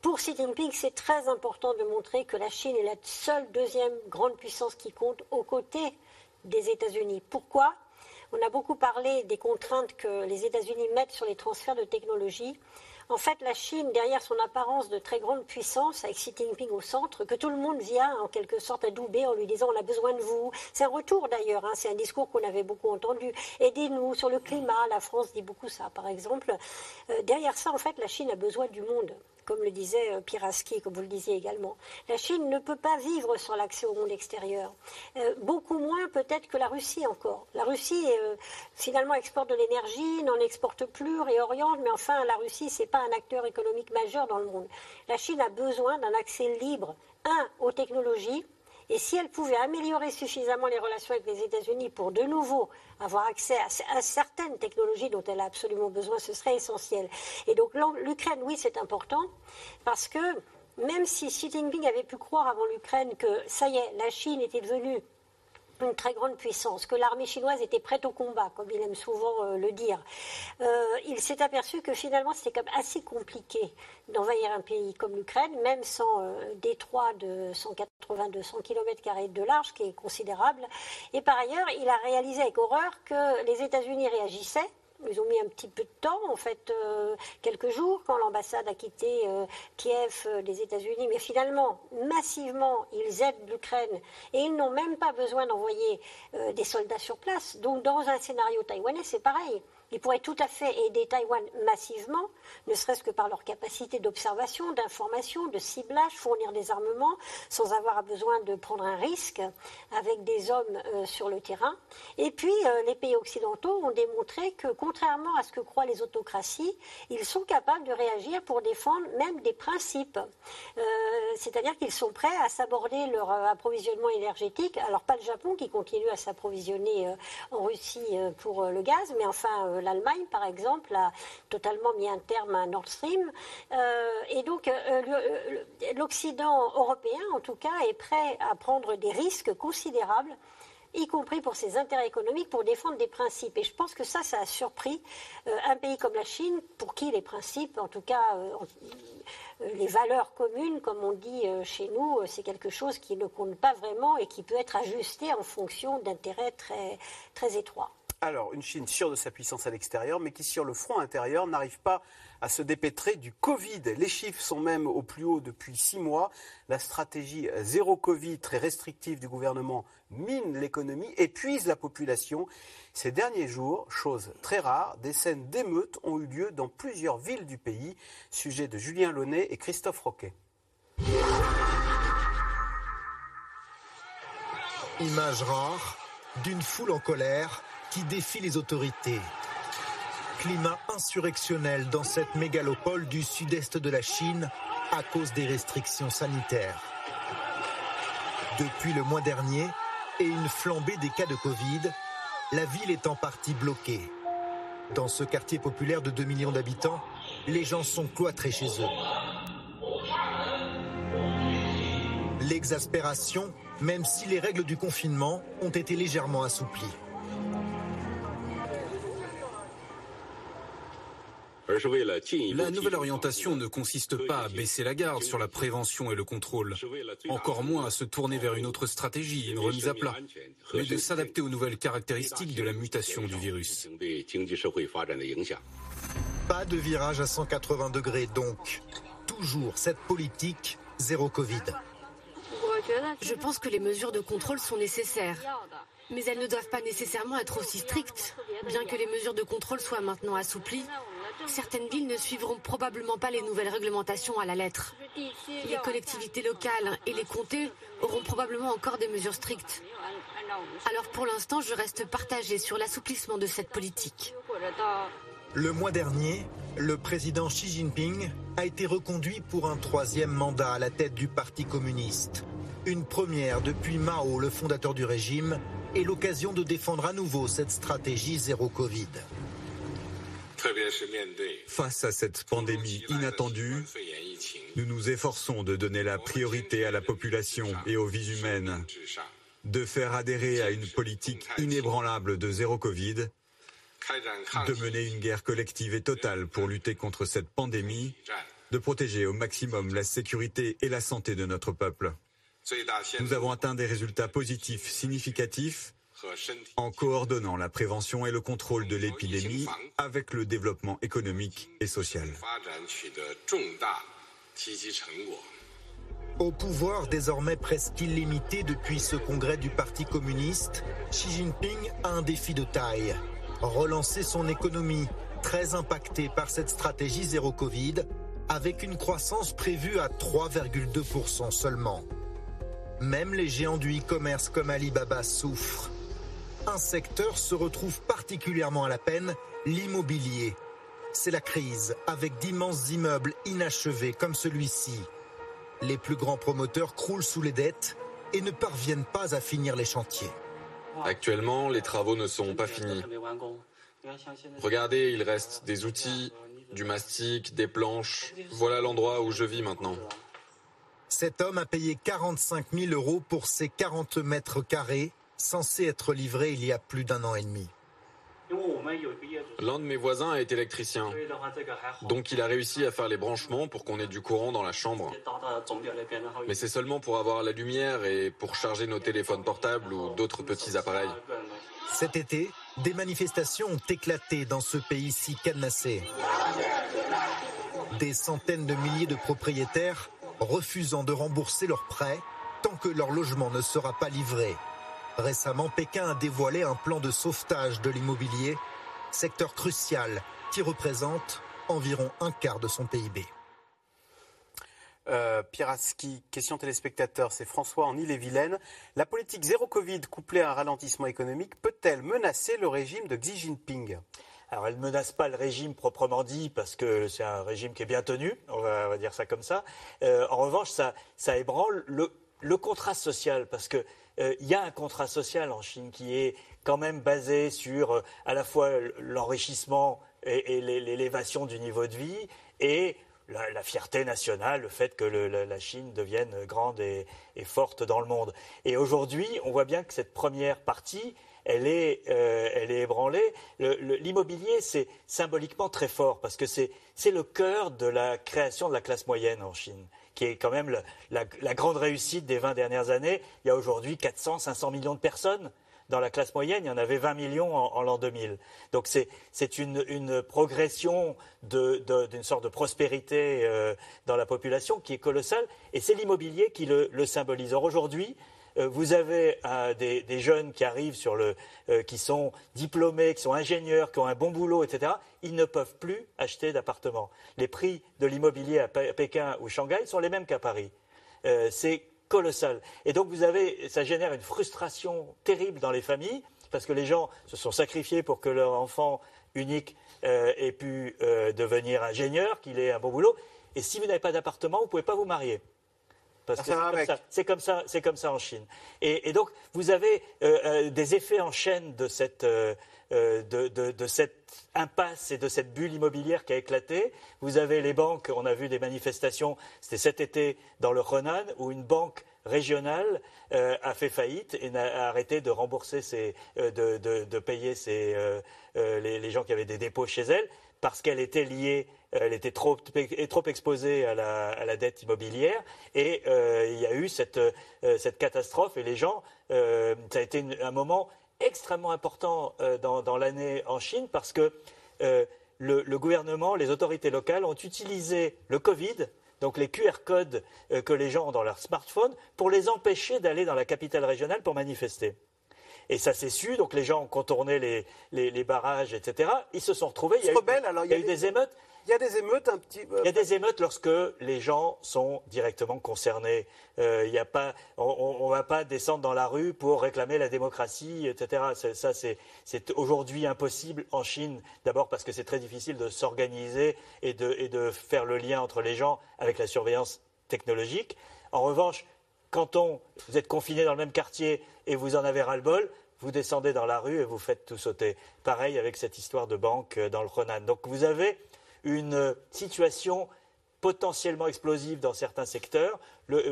pour Xi Jinping, c'est très important de montrer que la Chine est la seule deuxième grande puissance qui compte aux côtés des États-Unis. Pourquoi? On a beaucoup parlé des contraintes que les États-Unis mettent sur les transferts de technologie. En fait, la Chine, derrière son apparence de très grande puissance, avec Xi Jinping au centre, que tout le monde vient en quelque sorte adouber en lui disant on a besoin de vous. C'est un retour d'ailleurs, hein. c'est un discours qu'on avait beaucoup entendu. Aidez-nous sur le climat, la France dit beaucoup ça par exemple. Euh, derrière ça, en fait, la Chine a besoin du monde comme le disait euh, Piraski, comme vous le disiez également. La Chine ne peut pas vivre sans l'accès au monde extérieur. Euh, beaucoup moins peut-être que la Russie encore. La Russie, euh, finalement, exporte de l'énergie, n'en exporte plus, réoriente, mais enfin, la Russie, ce n'est pas un acteur économique majeur dans le monde. La Chine a besoin d'un accès libre, un, aux technologies, et si elle pouvait améliorer suffisamment les relations avec les États-Unis pour de nouveau avoir accès à, certaines technologies dont elle a absolument besoin, ce serait essentiel. Et donc l'Ukraine, oui, c'est important parce que même si Xi Jinping avait pu croire avant l'Ukraine que ça y est, la Chine était devenue une très grande puissance, que l'armée chinoise était prête au combat, comme il aime souvent euh, le dire. Euh, il s'est aperçu que finalement c'était quand même assez compliqué d'envahir un pays comme l'Ukraine, même sans euh, détroit de 180-200 km de large, qui est considérable. Et par ailleurs, il a réalisé avec horreur que les États-Unis réagissaient ils ont mis un petit peu de temps, en fait, euh, quelques jours, quand l'ambassade a quitté euh, Kiev euh, des États-Unis. Mais finalement, massivement, ils aident l'Ukraine et ils n'ont même pas besoin d'envoyer des soldats sur place. Donc, dans un scénario taïwanais, c'est pareil. Ils pourraient tout à fait aider Taïwan massivement, ne serait-ce que par leur capacité d'observation, d'information, de ciblage, fournir des armements, sans avoir besoin de prendre un risque avec des hommes euh, sur le terrain. Et puis, euh, les pays occidentaux ont démontré que, contrairement à ce que croient les autocraties, ils sont capables de réagir pour défendre même des principes. Euh, c'est-à-dire qu'ils sont prêts à s'aborder leur approvisionnement énergétique. Alors, pas le Japon qui continue à s'approvisionner en Russie pour le gaz, mais enfin l'Allemagne, par exemple, a totalement mis un terme à Nord Stream. Euh, et donc, euh, l'Occident européen, en tout cas, est prêt à prendre des risques considérables y compris pour ses intérêts économiques, pour défendre des principes. Et je pense que ça, ça a surpris un pays comme la Chine, pour qui les principes, en tout cas les valeurs communes, comme on dit chez nous, c'est quelque chose qui ne compte pas vraiment et qui peut être ajusté en fonction d'intérêts très, très étroits. Alors, une Chine sûre de sa puissance à l'extérieur, mais qui sur le front intérieur n'arrive pas à se dépêtrer du Covid. Les chiffres sont même au plus haut depuis six mois. La stratégie zéro Covid très restrictive du gouvernement mine l'économie, épuise la population. Ces derniers jours, chose très rare, des scènes d'émeutes ont eu lieu dans plusieurs villes du pays. Sujet de Julien Launay et Christophe Roquet. Image rare d'une foule en colère qui défie les autorités. Climat insurrectionnel dans cette mégalopole du sud-est de la Chine à cause des restrictions sanitaires. Depuis le mois dernier et une flambée des cas de Covid, la ville est en partie bloquée. Dans ce quartier populaire de 2 millions d'habitants, les gens sont cloîtrés chez eux. L'exaspération, même si les règles du confinement ont été légèrement assouplies. La nouvelle orientation ne consiste pas à baisser la garde sur la prévention et le contrôle, encore moins à se tourner vers une autre stratégie, une remise à plat, mais de s'adapter aux nouvelles caractéristiques de la mutation du virus. Pas de virage à 180 degrés donc. Toujours cette politique zéro Covid. Je pense que les mesures de contrôle sont nécessaires. Mais elles ne doivent pas nécessairement être aussi strictes. Bien que les mesures de contrôle soient maintenant assouplies, certaines villes ne suivront probablement pas les nouvelles réglementations à la lettre. Les collectivités locales et les comtés auront probablement encore des mesures strictes. Alors pour l'instant, je reste partagée sur l'assouplissement de cette politique. Le mois dernier, le président Xi Jinping a été reconduit pour un troisième mandat à la tête du Parti communiste. Une première depuis Mao, le fondateur du régime, et l'occasion de défendre à nouveau cette stratégie zéro Covid. Face à cette pandémie inattendue, nous nous efforçons de donner la priorité à la population et aux vies humaines, de faire adhérer à une politique inébranlable de zéro Covid, de mener une guerre collective et totale pour lutter contre cette pandémie, de protéger au maximum la sécurité et la santé de notre peuple. Nous avons atteint des résultats positifs significatifs en coordonnant la prévention et le contrôle de l'épidémie avec le développement économique et social. Au pouvoir désormais presque illimité depuis ce congrès du Parti communiste, Xi Jinping a un défi de taille. Relancer son économie, très impactée par cette stratégie zéro Covid, avec une croissance prévue à 3,2% seulement. Même les géants du e-commerce comme Alibaba souffrent. Un secteur se retrouve particulièrement à la peine, l'immobilier. C'est la crise, avec d'immenses immeubles inachevés comme celui-ci. Les plus grands promoteurs croulent sous les dettes et ne parviennent pas à finir les chantiers. Actuellement, les travaux ne sont pas finis. Regardez, il reste des outils, du mastic, des planches. Voilà l'endroit où je vis maintenant. Cet homme a payé 45 000 euros pour ses 40 mètres carrés, censés être livrés il y a plus d'un an et demi. L'un de mes voisins est électricien. Donc il a réussi à faire les branchements pour qu'on ait du courant dans la chambre. Mais c'est seulement pour avoir la lumière et pour charger nos téléphones portables ou d'autres petits appareils. Cet été, des manifestations ont éclaté dans ce pays si cadenassé. Des centaines de milliers de propriétaires refusant de rembourser leurs prêts tant que leur logement ne sera pas livré. Récemment, Pékin a dévoilé un plan de sauvetage de l'immobilier, secteur crucial qui représente environ un quart de son PIB. Euh, Pieraski, question téléspectateur, c'est François en Ille-et-Vilaine. La politique zéro Covid couplée à un ralentissement économique peut-elle menacer le régime de Xi Jinping? Alors, elle ne menace pas le régime proprement dit, parce que c'est un régime qui est bien tenu, on va, dire ça comme ça. Euh, en revanche, ça, ça ébranle le, le, contrat social, parce qu'il euh, y a un contrat social en Chine qui est quand même basé sur euh, à la fois l'enrichissement et, et l'élévation du niveau de vie et la, fierté nationale, le fait que la, Chine devienne grande et, forte dans le monde. Et aujourd'hui, on voit bien que cette première partie, elle est, euh, elle est ébranlée. L'immobilier, c'est symboliquement très fort parce que c'est le cœur de la création de la classe moyenne en Chine qui est quand même la, grande réussite des 20 dernières années. Il y a aujourd'hui 400, 500 millions de personnes dans la classe moyenne, il y en avait 20 millions en, l'an 2000. Donc c'est une, progression d'une sorte de prospérité euh, dans la population qui est colossale, et c'est l'immobilier qui le, symbolise. Or aujourd'hui, vous avez euh, des, jeunes qui arrivent sur le, qui sont diplômés, qui sont ingénieurs, qui ont un bon boulot, etc. Ils ne peuvent plus acheter d'appartements. Les prix de l'immobilier à Pékin ou Shanghai sont les mêmes qu'à Paris. c'est colossal. Et donc vous avez, ça génère une frustration terrible dans les familles parce que les gens se sont sacrifiés pour que leur enfant unique euh, ait pu euh, devenir ingénieur, qu'il ait un bon boulot. Et si vous n'avez pas d'appartement, vous ne pouvez pas vous marier. Parce que c'est comme, ça, c'est comme ça en Chine. Et, donc, vous avez euh, des effets en chaîne de cette, de, cette impasse et de cette bulle immobilière qui a éclaté. Vous avez les banques, on a vu des manifestations, c'était cet été dans le Renan, où une banque régionale a fait faillite et a arrêté de rembourser, de, payer les, gens qui avaient des dépôts chez elle parce qu'elle était liée, euh, elle était trop, trop exposée à la, dette immobilière. Et euh, il y a eu cette, euh, cette, catastrophe et les gens, ça a été un moment extrêmement important dans, l'année en Chine parce que le, gouvernement, les autorités locales ont utilisé le Covid donc les QR codes que les gens ont dans leur smartphone, pour les empêcher d'aller dans la capitale régionale pour manifester. Et ça s'est su, donc les gens ont contourné les, les, barrages, etc. Ils se sont retrouvés. Il y a, eu, alors, il y a eu des émeutes. Il y a des émeutes un petit. Il y a des émeutes lorsque les gens sont directement concernés. Euh, il y a pas, on ne va pas descendre dans la rue pour réclamer la démocratie, etc. Ça, c'est aujourd'hui impossible en Chine. D'abord parce que c'est très difficile de s'organiser et de, et de faire le lien entre les gens avec la surveillance technologique. En revanche, quand on, vous êtes confiné dans le même quartier et vous en avez ras-le-bol, vous descendez dans la rue et vous faites tout sauter. Pareil avec cette histoire de banque euh, dans le Renan. Donc vous avez une situation potentiellement explosive dans certains secteurs,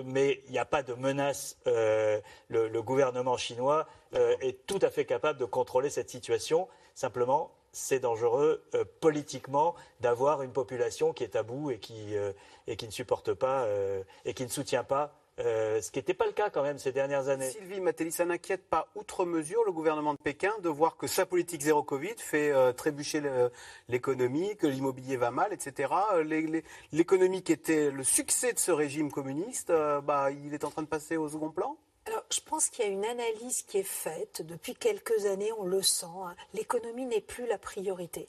mais il n'y a pas de menace. Euh, le, gouvernement chinois euh, est tout à fait capable de contrôler cette situation. Simplement, c'est dangereux politiquement d'avoir une population qui est à bout et qui, et qui ne supporte pas et qui ne soutient pas euh, ce qui n'était pas le cas quand même ces dernières années. Sylvie Matéli, ça n'inquiète pas outre mesure le gouvernement de Pékin de voir que sa politique zéro Covid fait euh, trébucher l'économie, que l'immobilier va mal, etc. Euh, l'économie qui était le succès de ce régime communiste, bah, il est en train de passer au second plan? Alors, je pense qu'il y a une analyse qui est faite. Depuis quelques années, on le sent. Hein. L'économie n'est plus la priorité.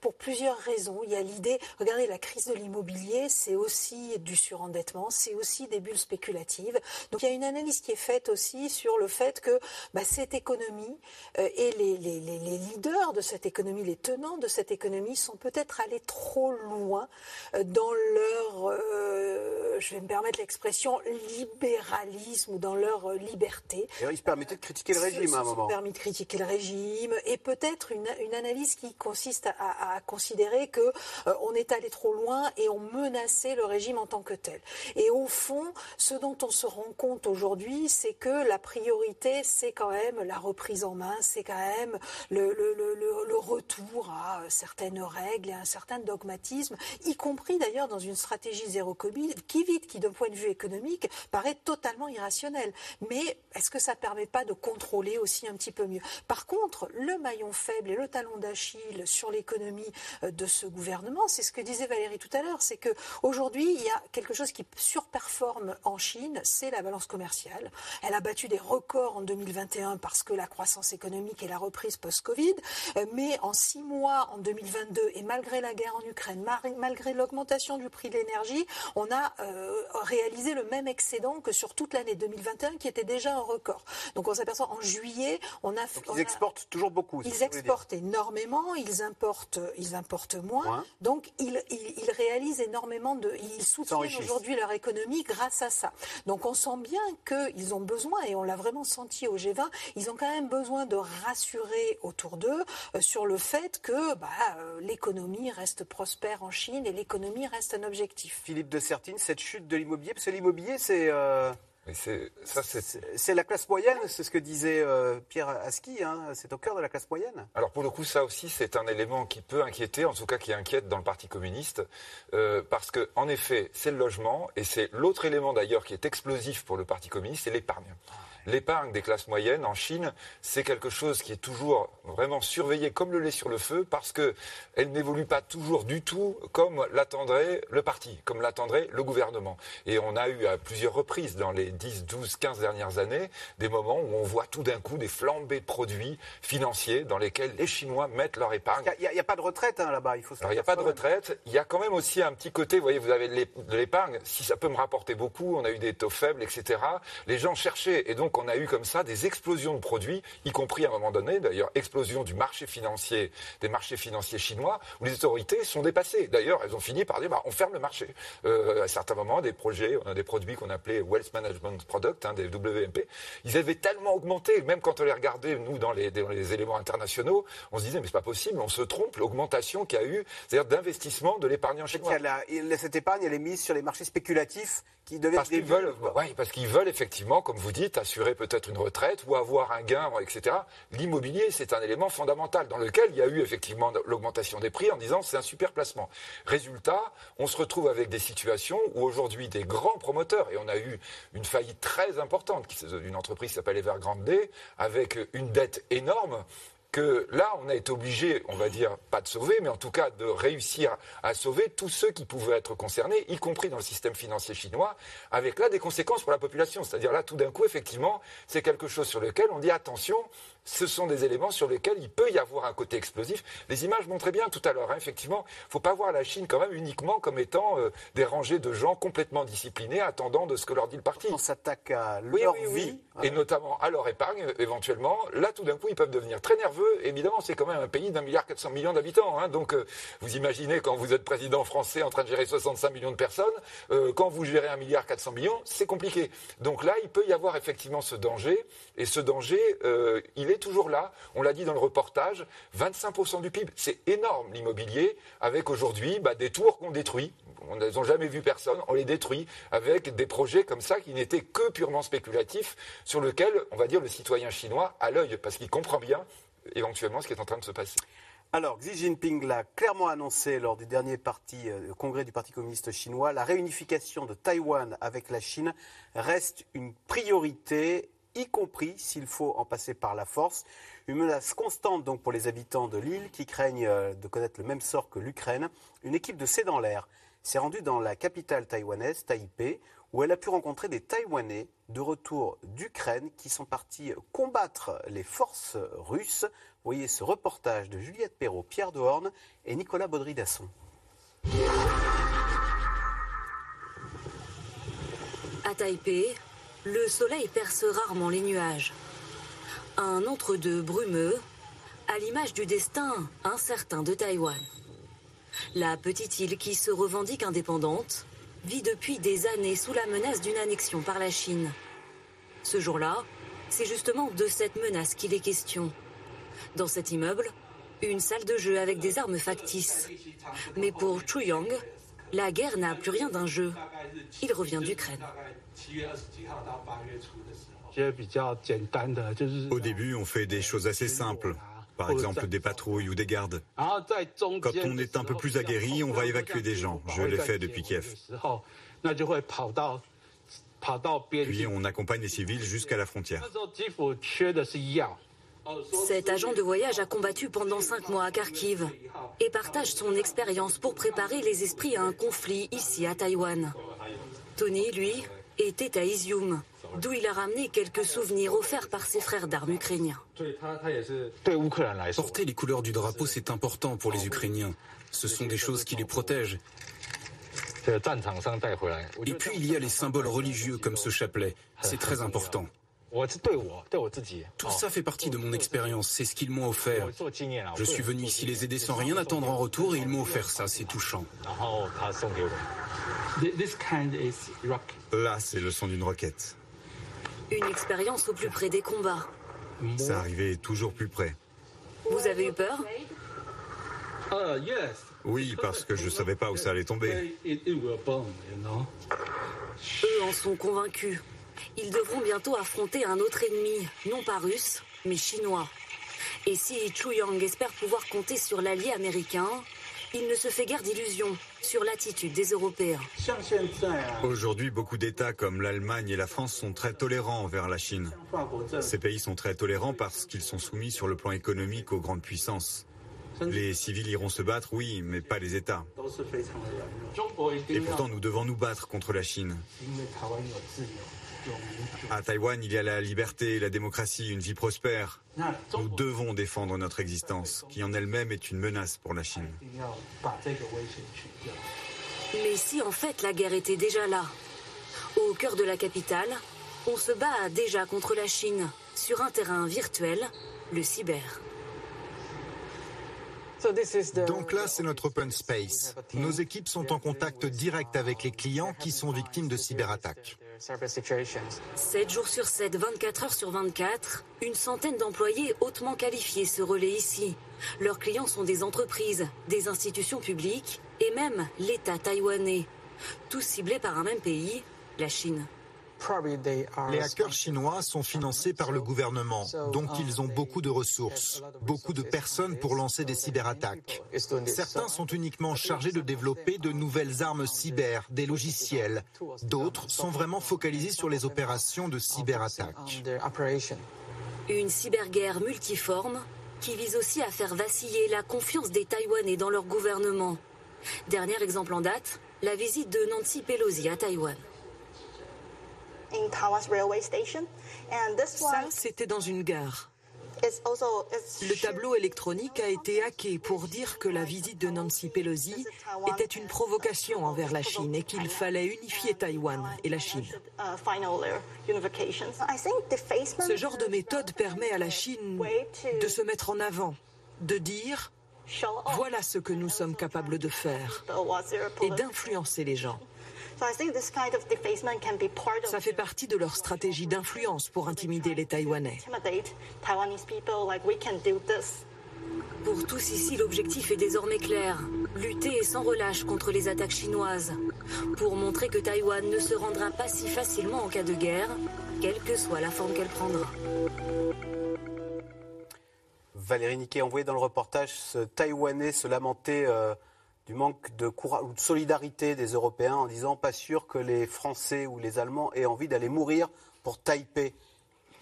Pour plusieurs raisons. Il y a l'idée, regardez, la crise de l'immobilier, c'est aussi du surendettement, c'est aussi des bulles spéculatives. Donc, il y a une analyse qui est faite aussi sur le fait que bah, cette économie euh, et les, leaders de cette économie, les tenants de cette économie, sont peut-être allés trop loin euh, dans leur, euh, je vais me permettre l'expression, libéralisme ou dans leur liberté. Et il se permettait de critiquer le régime à un moment. Il se permis de critiquer le régime et peut-être une, analyse qui consiste à, considérer que euh, on est allé trop loin et on menaçait le régime en tant que tel. Et au fond, ce dont on se rend compte aujourd'hui, c'est que la priorité, c'est quand même la reprise en main, c'est quand même le, le, retour à certaines règles et à un certain dogmatisme, y compris d'ailleurs dans une stratégie zéro Covid qui vite, qui d'un point de vue économique paraît totalement irrationnelle mais est-ce que ça ne permet pas de contrôler aussi un petit peu mieux? Par contre, le maillon faible et le talon d'Achille sur l'économie euh, de ce gouvernement, c'est ce que disait Valérie tout à l'heure, c'est qu'aujourd'hui, il y a quelque chose qui surperforme en Chine, c'est la balance commerciale. Elle a battu des records en 2021 parce que la croissance économique et la reprise post-Covid, euh, mais en six mois, en 2022, et malgré la guerre en Ukraine, malgré l'augmentation du prix de l'énergie, on a euh, réalisé le même excédent que sur toute l'année 2021 qui était déjà un record. Donc on s'aperçoit en juillet, on a. ils exportent toujours beaucoup. Ils exportent énormément, ils importent, ils importent moins. Donc ils, ils, réalisent énormément de, ils soutiennent aujourd'hui leur économie grâce à ça. Donc on sent bien qu'ils ont besoin, et on l'a vraiment senti au G20, ils ont quand même besoin de rassurer autour d'eux euh, sur le fait que bah, euh, l'économie reste prospère en Chine et l'économie reste un objectif. Philippe de Sertine, cette chute de l'immobilier, parce que l'immobilier c'est euh, c'est la classe moyenne, c'est ce que disait euh, Pierre Aski, hein, c'est au cœur de la classe moyenne. Alors pour le coup, ça aussi, c'est un élément qui peut inquiéter, en tout cas qui inquiète dans le Parti communiste, euh, parce que en effet, c'est le logement, et c'est l'autre élément d'ailleurs qui est explosif pour le Parti communiste, c'est l'épargne l'épargne des classes moyennes en Chine, c'est quelque chose qui est toujours vraiment surveillé comme le lait sur le feu parce qu'elle n'évolue pas toujours du tout comme l'attendrait le parti, comme l'attendrait le gouvernement. Et on a eu à plusieurs reprises dans les 10, 12, 15 dernières années des moments où on voit tout d'un coup des flambées de produits financiers dans lesquels les Chinois mettent leur épargne. Il n'y a, pas de retraite hein, là-bas, il faut Il n'y a pas de retraite. Il y a quand même aussi un petit côté, vous voyez, vous avez de l'épargne. Si ça peut me rapporter beaucoup, on a eu des taux faibles, etc. Les gens cherchaient. Et donc, on a eu comme ça des explosions de produits, y compris à un moment donné, d'ailleurs, explosion du marché financier, des marchés financiers chinois, où les autorités sont dépassées. D'ailleurs, elles ont fini par dire, bah, on ferme le marché. Euh, à certains moments, des projets, on a des produits qu'on appelait wealth management Product, hein, des WMP, ils avaient tellement augmenté, même quand on les regardait, nous, dans les, les éléments internationaux, on se disait, mais c'est pas possible, on se trompe, l'augmentation qu'il y a eu, c'est-à-dire d'investissement de l'épargnant chinois. cette épargne, elle est mise sur les marchés spéculatifs qui devaient parce qu'ils veulent, ouais, parce qu'ils veulent effectivement, comme vous dites, assurer peut-être une retraite ou avoir un gain, etc. L'immobilier, c'est un élément fondamental dans lequel il y a eu effectivement l'augmentation des prix en disant c'est un super placement. Résultat, on se retrouve avec des situations où aujourd'hui des grands promoteurs, et on a eu une faillite très importante d'une entreprise qui s'appelle Evergrande, avec une dette énorme, que là, on a été obligé, on va dire, pas de sauver, mais en tout cas de réussir à sauver tous ceux qui pouvaient être concernés, y compris dans le système financier chinois, avec là des conséquences pour la population. C'est-à-dire là, tout d'un coup, effectivement, c'est quelque chose sur lequel on dit attention, ce sont des éléments sur lesquels il peut y avoir un côté explosif. Les images montraient bien tout à l'heure, hein, effectivement, il ne faut pas voir la Chine quand même uniquement comme étant euh, des rangées de gens complètement disciplinés, attendant de ce que leur dit le parti. On s'attaque à leur vie. Et notamment à leur épargne, éventuellement. Là, tout d'un coup, ils peuvent devenir très nerveux. Évidemment, c'est quand même un pays d'un milliard 400 millions d'habitants. Hein. donc, euh, vous imaginez quand vous êtes président français en train de gérer 65 millions de personnes, euh, quand vous gérez un milliard 400 millions, c'est compliqué. Donc là, il peut y avoir effectivement ce danger. Et ce danger, il est toujours là. On l'a dit dans le reportage, 25% du PIB, c'est énorme l'immobilier, avec aujourd'hui bah, des tours qu'on détruit. On n'a jamais vu personne, on les détruit avec des projets comme ça qui n'étaient que purement spéculatifs, sur lesquels, on va dire, le citoyen chinois a l'œil, parce qu'il comprend bien éventuellement ce qui est en train de se passer. Alors, Xi Jinping l'a clairement annoncé lors du dernier euh, congrès du Parti communiste chinois, la réunification de Taïwan avec la Chine reste une priorité y compris s'il faut en passer par la force. Une menace constante donc pour les habitants de l'île qui craignent euh, de connaître le même sort que l'Ukraine. Une équipe de C'est dans l'air s'est rendue dans la capitale taïwanaise, Taipei, où elle a pu rencontrer des Taïwanais de retour d'Ukraine qui sont partis combattre les forces russes. Voyez ce reportage de Juliette Perrault, Pierre Dehorne et Nicolas Baudry-Dasson. À Taipei, le soleil perce rarement les nuages. Un entre-deux brumeux, à l'image du destin incertain de Taïwan. La petite île qui se revendique indépendante vit depuis des années sous la menace d'une annexion par la Chine. Ce jour-là, c'est justement de cette menace qu'il est question. Dans cet immeuble, une salle de jeu avec des armes factices. Mais pour Chu Yang, la guerre n'a plus rien d'un jeu. Il revient d'Ukraine. Au début, on fait des choses assez simples. Par exemple, des patrouilles ou des gardes. Quand on est un peu plus aguerri, on va évacuer des gens. Je l'ai fait depuis Kiev. Puis on accompagne les civils jusqu'à la frontière. Cet agent de voyage a combattu pendant cinq mois à Kharkiv et partage son expérience pour préparer les esprits à un conflit ici à Taïwan. Tony, lui, était à Izium, d'où il a ramené quelques souvenirs offerts par ses frères d'armes ukrainiens. Porter les couleurs du drapeau, c'est important pour les Ukrainiens. Ce sont des choses qui les protègent. Et puis il y a les symboles religieux comme ce chapelet. C'est très important. Tout ça fait partie de mon expérience, c'est ce qu'ils m'ont offert. Je suis venu ici les aider sans rien attendre en retour et ils m'ont offert ça, c'est touchant. Là, c'est le son d'une roquette. Une expérience au plus près des combats. Ça arrivait toujours plus près. Vous avez eu peur? Oui, parce que je ne savais pas où ça allait tomber. Eux en sont convaincus. Ils devront bientôt affronter un autre ennemi, non pas russe, mais chinois. Et si Chu Yang espère pouvoir compter sur l'allié américain, il ne se fait guère d'illusions sur l'attitude des Européens. Aujourd'hui, beaucoup d'États comme l'Allemagne et la France sont très tolérants envers la Chine. Ces pays sont très tolérants parce qu'ils sont soumis sur le plan économique aux grandes puissances. Les civils iront se battre, oui, mais pas les États. Et pourtant, nous devons nous battre contre la Chine. À Taïwan, il y a la liberté, la démocratie, une vie prospère. Nous devons défendre notre existence, qui en elle-même est une menace pour la Chine. Mais si en fait la guerre était déjà là, au cœur de la capitale, on se bat déjà contre la Chine sur un terrain virtuel, le cyber. Donc là, c'est notre open space. Nos équipes sont en contact direct avec les clients qui sont victimes de cyberattaques. 7 jours sur 7, 24 heures sur 24, une centaine d'employés hautement qualifiés se relaient ici. Leurs clients sont des entreprises, des institutions publiques et même l'État taïwanais. Tous ciblés par un même pays, la Chine. Les hackers chinois sont financés par le gouvernement, donc ils ont beaucoup de ressources, beaucoup de personnes pour lancer des cyberattaques. Certains sont uniquement chargés de développer de nouvelles armes cyber, des logiciels. D'autres sont vraiment focalisés sur les opérations de cyberattaque. Une cyberguerre multiforme qui vise aussi à faire vaciller la confiance des Taïwanais dans leur gouvernement. Dernier exemple en date, la visite de Nancy Pelosi à Taïwan. Ça, c'était dans une gare. Le tableau électronique a été hacké pour dire que la visite de Nancy Pelosi était une provocation envers la Chine et qu'il fallait unifier Taïwan et la Chine. Ce genre de méthode permet à la Chine de se mettre en avant, de dire voilà ce que nous sommes capables de faire et d'influencer les gens. Ça fait partie de leur stratégie d'influence pour intimider les Taïwanais. Pour tous ici, l'objectif est désormais clair. Lutter sans relâche contre les attaques chinoises. Pour montrer que Taïwan ne se rendra pas si facilement en cas de guerre, quelle que soit la forme qu'elle prendra. Valérie Niquet, envoyé dans le reportage, ce Taïwanais se lamentait euh, du manque de courage ou de solidarité des Européens en disant pas sûr que les Français ou les Allemands aient envie d'aller mourir pour Taipei.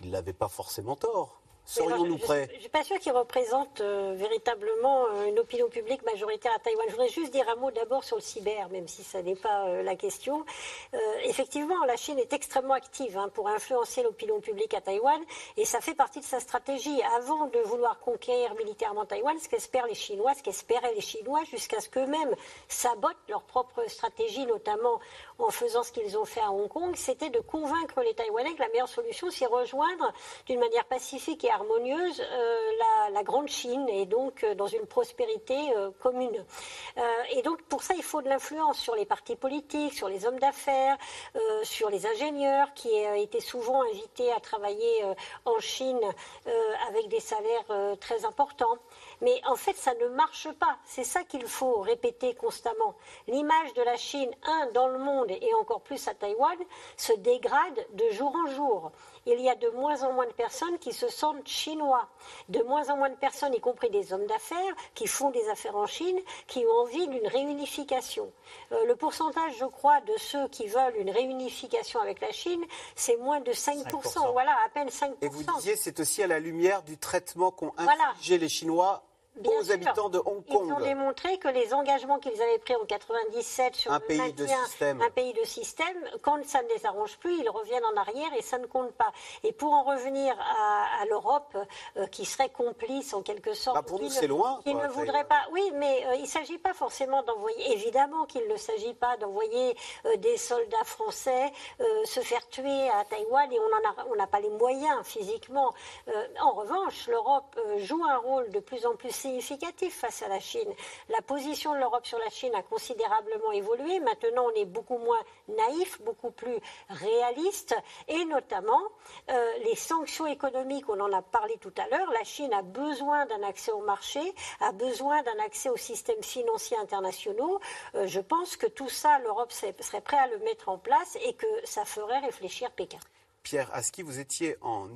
Il n'avait pas forcément tort. Serions-nous prêts Je ne suis pas sûre qu'il représente euh, véritablement euh, une opinion publique majoritaire à Taïwan. Je voudrais juste dire un mot d'abord sur le cyber, même si ça n'est pas euh, la question. effectivement, la Chine est extrêmement active hein, pour influencer l'opinion publique à Taïwan, et ça fait partie de sa stratégie. Avant de vouloir conquérir militairement Taïwan, ce qu'espèrent les Chinois, ce qu'espéraient les Chinois, jusqu'à ce qu'eux-mêmes sabotent leur propre stratégie, notamment en faisant ce qu'ils ont fait à Hong Kong, c'était de convaincre les Taïwanais que la meilleure solution, c'est rejoindre d'une manière pacifique et harmonieuse euh, la, grande Chine et donc euh, dans une prospérité euh, commune. et donc pour ça, il faut de l'influence sur les partis politiques, sur les hommes d'affaires, sur les ingénieurs qui étaient souvent invités à travailler en Chine avec des salaires très importants. Mais en fait, ça ne marche pas. C'est ça qu'il faut répéter constamment. L'image de la Chine, un, dans le monde et encore plus à Taïwan, se dégrade de jour en jour. Il y a de moins en moins de personnes qui se sentent chinois. De moins en moins de personnes, y compris des hommes d'affaires, qui font des affaires en Chine, qui ont envie d'une réunification. Euh, le pourcentage, je crois, de ceux qui veulent une réunification avec la Chine, c'est moins de 5%. Voilà, à peine 5%. Et vous disiez, c'est aussi à la lumière du traitement qu'ont infligé les Chinois aux habitants de Hong Kong. Ils ont démontré que les engagements qu'ils avaient pris en 97 sur un pays de système. un pays de système, quand ça ne les arrange plus, ils reviennent en arrière et ça ne compte pas. Et pour en revenir à, l'Europe, euh, qui serait complice en quelque sorte, bah pour nous c'est loin. Qui ne voudrait pas. Oui, mais euh, il ne s'agit pas forcément d'envoyer. Évidemment qu'il ne s'agit pas d'envoyer euh, des soldats français se faire tuer à Taïwan et on n'a pas les moyens physiquement. en revanche, l'Europe joue un rôle de plus en plus significatif face à la Chine. La position de l'Europe sur la Chine a considérablement évolué. Maintenant, on est beaucoup moins naïf, beaucoup plus réaliste, et notamment euh, les sanctions économiques, on en a parlé tout à l'heure. La Chine a besoin d'un accès au marché, a besoin d'un accès aux systèmes financiers internationaux. Euh, je pense que tout ça, l'Europe serait prête à le mettre en place et que ça ferait réfléchir Pékin. Pierre Aski, vous étiez en,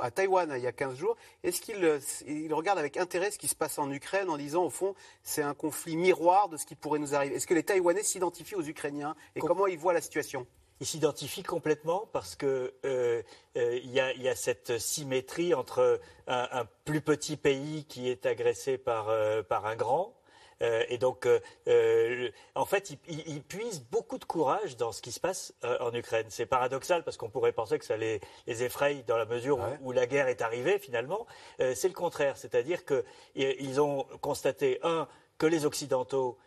à Taïwan il y a 15 jours. Est-ce qu'il euh, il regarde avec intérêt ce qui se passe en Ukraine en disant, au fond, c'est un conflit miroir de ce qui pourrait nous arriver? Est-ce que les Taïwanais s'identifient aux Ukrainiens et comment ils voient la situation? Ils s'identifient complètement parce que euh, euh, il y, a cette symétrie entre un, plus petit pays qui est agressé par, par un grand euh, et donc, euh, euh, en fait, ils, puisent beaucoup de courage dans ce qui se passe en Ukraine. C'est paradoxal parce qu'on pourrait penser que ça les, les effraie dans la mesure où, la guerre est arrivée finalement. c'est le contraire, c'est-à-dire qu'ils ont constaté un que les Occidentaux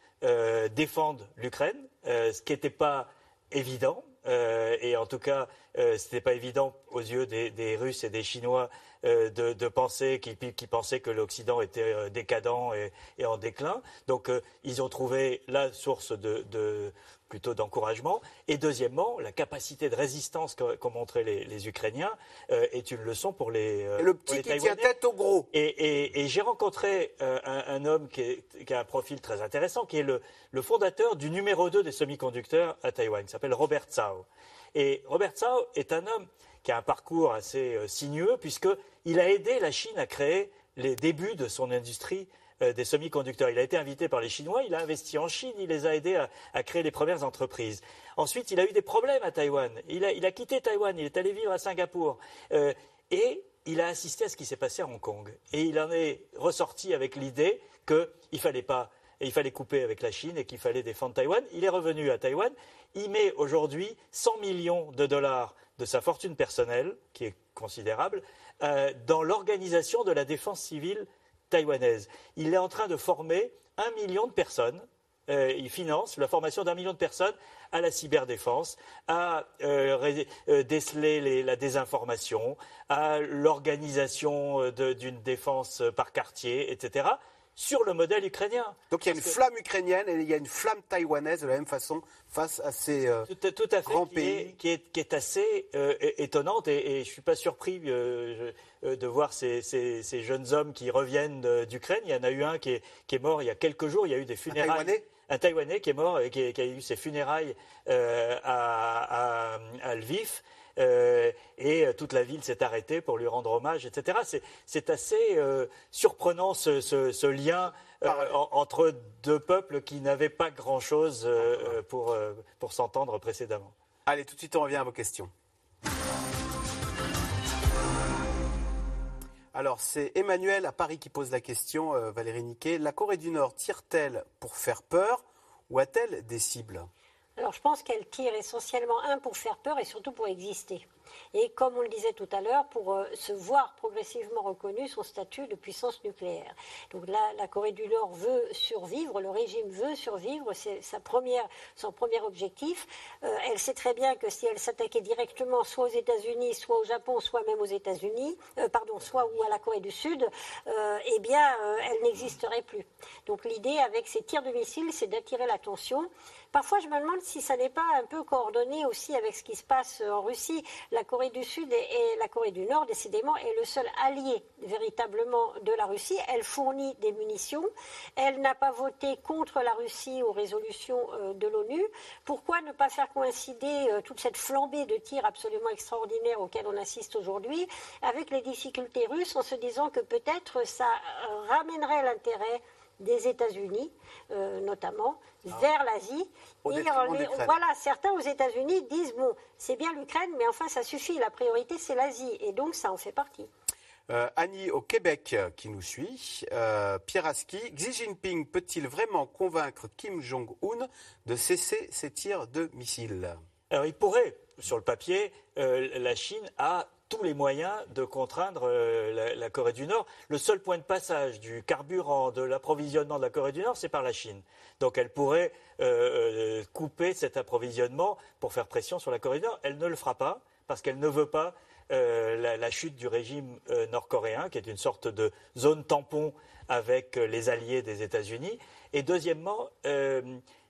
défendent l'Ukraine, ce qui n'était pas évident. et en tout cas, ce n'était pas évident aux yeux des Russes et des Chinois euh, de, penser, qui, pensaient que l'Occident était euh, décadent et, en déclin. Donc euh, ils ont trouvé la source de, plutôt d'encouragement. Et deuxièmement, la capacité de résistance qu'ont montré les, Ukrainiens euh, est une leçon pour les. Euh, le petit qui tient tête au gros. Et, j'ai rencontré euh, un, homme qui, a un profil très intéressant, qui est le, fondateur du numéro 2 des semi-conducteurs à Taïwan, qui s'appelle Robert Tsao. Et Robert Tsao est un homme qui a un parcours assez sinueux, puisqu'il a aidé la Chine à créer les débuts de son industrie euh, des semi-conducteurs. Il a été invité par les Chinois, il a investi en Chine, il les a aidés à, créer les premières entreprises. Ensuite, il a eu des problèmes à Taïwan. Il a, quitté Taïwan, il est allé vivre à Singapour. Euh, et il a assisté à ce qui s'est passé à Hong Kong. Et il en est ressorti avec l'idée qu'il fallait pas il fallait couper avec la Chine et qu'il fallait défendre Taïwan. Il est revenu à Taïwan. Il met aujourd'hui 100 millions de dollars de sa fortune personnelle, qui est considérable, euh, dans l'organisation de la défense civile taïwanaise. Il est en train de former un million de personnes. Euh, il finance la formation d'un million de personnes à la cyberdéfense, à euh, déceler la désinformation, à l'organisation d'une défense par quartier, etc sur le modèle ukrainien. Donc il y a une flamme ukrainienne et il y a une flamme taïwanaise de la même façon face à ces euh, tout, à fait, grands pays. qui, est, assez euh, étonnante et, je ne suis pas surpris euh, de voir ces, jeunes hommes qui reviennent d'Ukraine. Il y en a eu un qui est, mort il y a quelques jours, il y a eu des funérailles. Un Taïwanais? Un Taïwanais qui est mort et qui, a eu ses funérailles à, à, Lviv. Euh, et euh, toute la ville s'est arrêtée pour lui rendre hommage, etc. C'est assez euh, surprenant ce, lien entre deux peuples qui n'avaient pas grand-chose pour, pour s'entendre précédemment. Allez, tout de suite, on revient à vos questions. Alors, c'est Emmanuel à Paris qui pose la question, Valérie Niquet. La Corée du Nord tire-t-elle pour faire peur ou a-t-elle des cibles? Alors je pense qu'elle tire essentiellement, un, pour faire peur et surtout pour exister et, comme on le disait tout à l'heure, pour euh, se voir progressivement reconnu son statut de puissance nucléaire. Donc là, la Corée du Nord veut survivre, le régime veut survivre, c'est sa première, son premier objectif. Euh, elle sait très bien que si elle s'attaquait directement soit aux États-Unis, soit au Japon, soit même aux États-Unis, euh, pardon, soit ou à la Corée du Sud, eh bien, elle n'existerait plus. Donc l'idée avec ces tirs de missiles, c'est d'attirer l'attention. Parfois, je me demande si ça n'est pas un peu coordonné aussi avec ce qui se passe en Russie. La Corée du Sud et, la Corée du Nord, décidément, est le seul allié véritablement de la Russie. Elle fournit des munitions. Elle n'a pas voté contre la Russie aux résolutions euh, de l'ONU. Pourquoi ne pas faire coïncider euh, toute cette flambée de tirs absolument extraordinaire auquel on assiste aujourd'hui avec les difficultés russes en se disant que peut-être ça ramènerait l'intérêt des États-Unis, euh, notamment, ah. vers l'Asie. voilà, certains aux États-Unis disent bon, c'est bien l'Ukraine, mais enfin, ça suffit. La priorité, c'est l'Asie, et donc ça en fait partie. Euh, Annie au Québec euh, qui nous suit. Pierre Aski, Xi Jinping peut-il vraiment convaincre Kim Jong-un de cesser ses tirs de missiles? Alors il pourrait, sur le papier, la Chine a tous les moyens de contraindre euh, la, Corée du Nord. Le seul point de passage du carburant, de l'approvisionnement de la Corée du Nord, c'est par la Chine. Donc elle pourrait euh, euh, couper cet approvisionnement pour faire pression sur la Corée du Nord. Elle ne le fera pas parce qu'elle ne veut pas la, chute du régime nord-coréen, qui est une sorte de zone tampon avec les alliés des États-Unis. Et deuxièmement,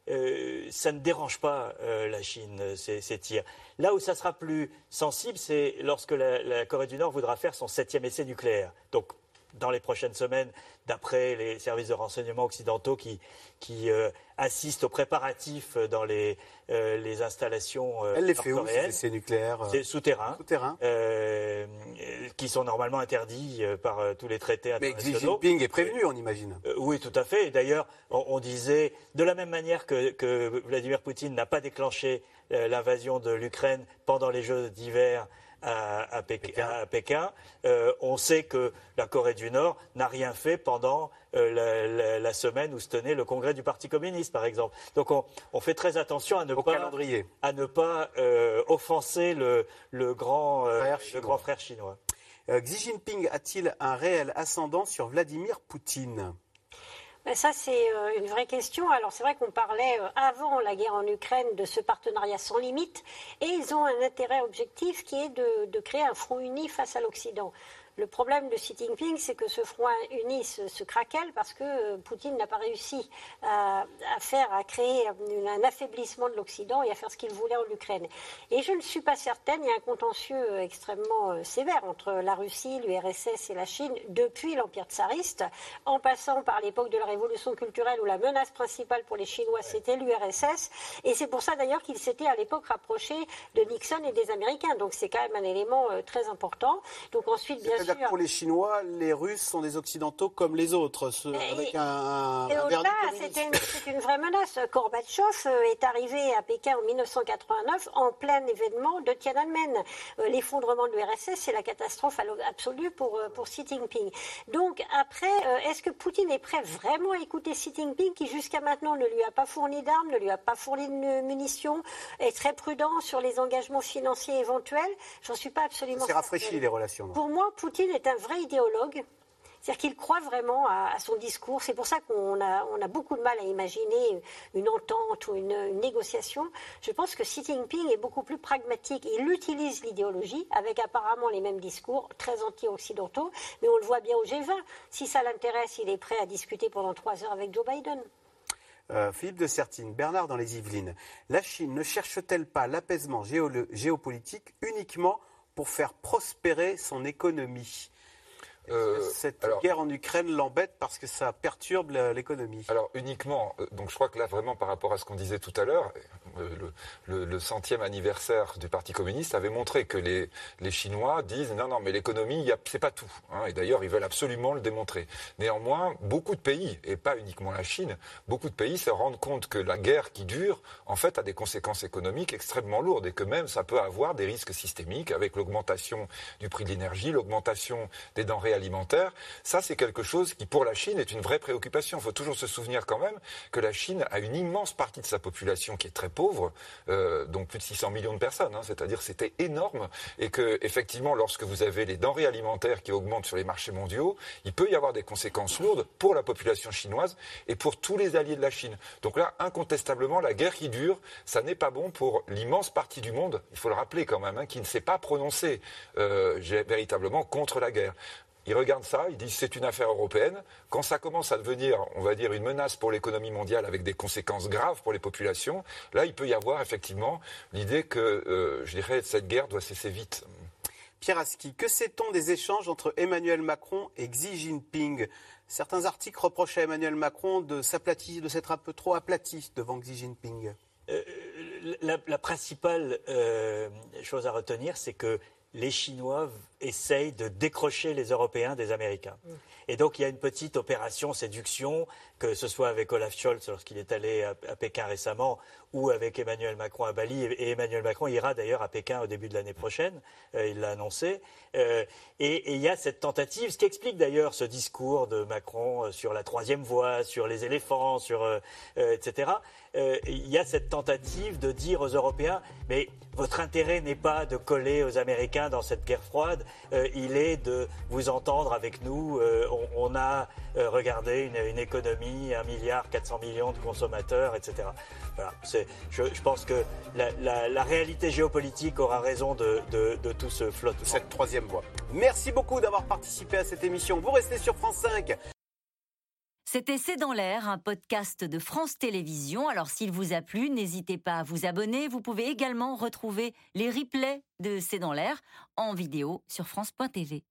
euh, ça ne dérange pas euh, la Chine, ces, tirs. Là où ça sera plus sensible, c'est lorsque la, la, Corée du Nord voudra faire son septième essai nucléaire. Donc, dans les prochaines semaines, d'après les services de renseignement occidentaux qui, qui euh, assistent aux préparatifs dans les, euh, les installations euh, Elle les fait où, ces nucléaires C'est souterrains, souterrain. qui sont normalement interdits par tous les traités internationaux. Mais Xi Jinping est prévenu, on imagine. oui, tout à fait. D'ailleurs, on, disait, de la même manière que, que Vladimir Poutine n'a pas déclenché l'invasion de l'Ukraine pendant les Jeux d'hiver à, Pékin. Euh, on sait que la Corée du Nord n'a rien fait pendant euh, la, semaine où se tenait le congrès du Parti communiste, par exemple. Donc on, fait très attention à ne pas, à ne pas euh, offenser le, grand, le grand frère chinois. Xi Jinping a-t-il un réel ascendant sur Vladimir Poutine? Ben, ça, c'est euh, une vraie question. Alors, c'est vrai qu'on parlait euh, avant la guerre en Ukraine de ce partenariat sans limite, et ils ont un intérêt objectif qui est de, créer un front uni face à l'Occident. Le problème de Xi Jinping, c'est que ce front uni se, craquelle parce que Poutine n'a pas réussi à, faire, à créer un affaiblissement de l'Occident et à faire ce qu'il voulait en Ukraine. Et je ne suis pas certaine, il y a un contentieux extrêmement sévère entre la Russie, l'URSS et la Chine depuis l'Empire tsariste, en passant par l'époque de la révolution culturelle où la menace principale pour les Chinois, c'était l'URSS. Et c'est pour ça d'ailleurs qu'il s'était à l'époque rapproché de Nixon et des Américains. Donc c'est quand même un élément euh, très important. Donc ensuite, bien sûr. pour les Chinois, les Russes sont des Occidentaux comme les autres, avec un. et au-delà, c'est une, vraie menace. Gorbatchev euh, est arrivé à Pékin en 1989 en plein événement de Tiananmen. Euh, l'effondrement de l'URSS, c'est la catastrophe absolue pour, pour Xi Jinping. Donc après, est-ce que Poutine est prêt vraiment à écouter Xi Jinping qui jusqu'à maintenant ne lui a pas fourni d'armes, ne lui a pas fourni de munitions, est très prudent sur les engagements financiers éventuels? J'en suis pas absolument. C'est rafraîchi les relations. Pour moi, Poutine est un vrai idéologue. C'est-à-dire qu'il croit vraiment à, son discours. C'est pour ça qu'on a, on a beaucoup de mal à imaginer une entente ou une, négociation. Je pense que Xi Jinping est beaucoup plus pragmatique. Il utilise l'idéologie avec apparemment les mêmes discours très anti-occidentaux, mais on le voit bien au G20. Si ça l'intéresse, il est prêt à discuter pendant trois heures avec Joe Biden. Euh, Philippe de Sertine, Bernard dans les Yvelines. La Chine ne cherche-t-elle pas l'apaisement géopolitique uniquement pour faire prospérer son économie euh, cette guerre en Ukraine l'embête parce que ça perturbe l'économie. Alors uniquement, euh, donc je crois que là vraiment par rapport à ce qu'on disait tout à l'heure, euh, le, centième anniversaire du Parti communiste avait montré que les, les Chinois disent non non mais l'économie c'est pas tout, hein, et d'ailleurs ils veulent absolument le démontrer. Néanmoins, beaucoup de pays et pas uniquement la Chine, beaucoup de pays se rendent compte que la guerre qui dure en fait a des conséquences économiques extrêmement lourdes et que même ça peut avoir des risques systémiques avec l'augmentation du prix de l'énergie, l'augmentation des denrées alimentaire, ça c'est quelque chose qui pour la Chine est une vraie préoccupation. Il faut toujours se souvenir quand même que la Chine a une immense partie de sa population qui est très pauvre, euh, donc plus de 600 millions de personnes, hein, c'est-à-dire c'était énorme, et que effectivement lorsque vous avez les denrées alimentaires qui augmentent sur les marchés mondiaux, il peut y avoir des conséquences lourdes pour la population chinoise et pour tous les alliés de la Chine. Donc là, incontestablement, la guerre qui dure, ça n'est pas bon pour l'immense partie du monde, il faut le rappeler quand même, hein, qui ne s'est pas prononcé euh, véritablement contre la guerre. Ils regardent ça, ils disent c'est une affaire européenne. Quand ça commence à devenir, on va dire, une menace pour l'économie mondiale avec des conséquences graves pour les populations, là, il peut y avoir effectivement l'idée que, euh, je dirais, cette guerre doit cesser vite. Pierre Aski, que sait-on des échanges entre Emmanuel Macron et Xi Jinping? Certains articles reprochent à Emmanuel Macron de s'aplatir, de s'être un peu trop aplati devant Xi Jinping. Euh, la, principale euh, chose à retenir, c'est que les Chinois essayent de décrocher les Européens des Américains. Mm. Et donc il y a une petite opération séduction, que ce soit avec Olaf Scholz lorsqu'il est allé à, Pékin récemment, ou avec Emmanuel Macron à Bali. Et Emmanuel Macron ira d'ailleurs à Pékin au début de l'année prochaine, euh, il l'a annoncé. Euh, et, il y a cette tentative, ce qui explique d'ailleurs ce discours de Macron euh, sur la troisième voie, sur les éléphants, sur etc. il y a cette tentative de dire aux Européens, mais votre intérêt n'est pas de coller aux Américains dans cette guerre froide, il est de vous entendre avec nous on, a euh, regardé une, économie, un milliard 400 millions de consommateurs, etc. Voilà, je, pense que la, réalité géopolitique aura raison de, tout ce flottement. Cette troisième voie. Merci beaucoup d'avoir participé à cette émission. Vous restez sur France 5. C'était C'est dans l'air, un podcast de France Télévisions. Alors s'il vous a plu, n'hésitez pas à vous abonner. Vous pouvez également retrouver les replays de C'est dans l'air en vidéo sur France.tv.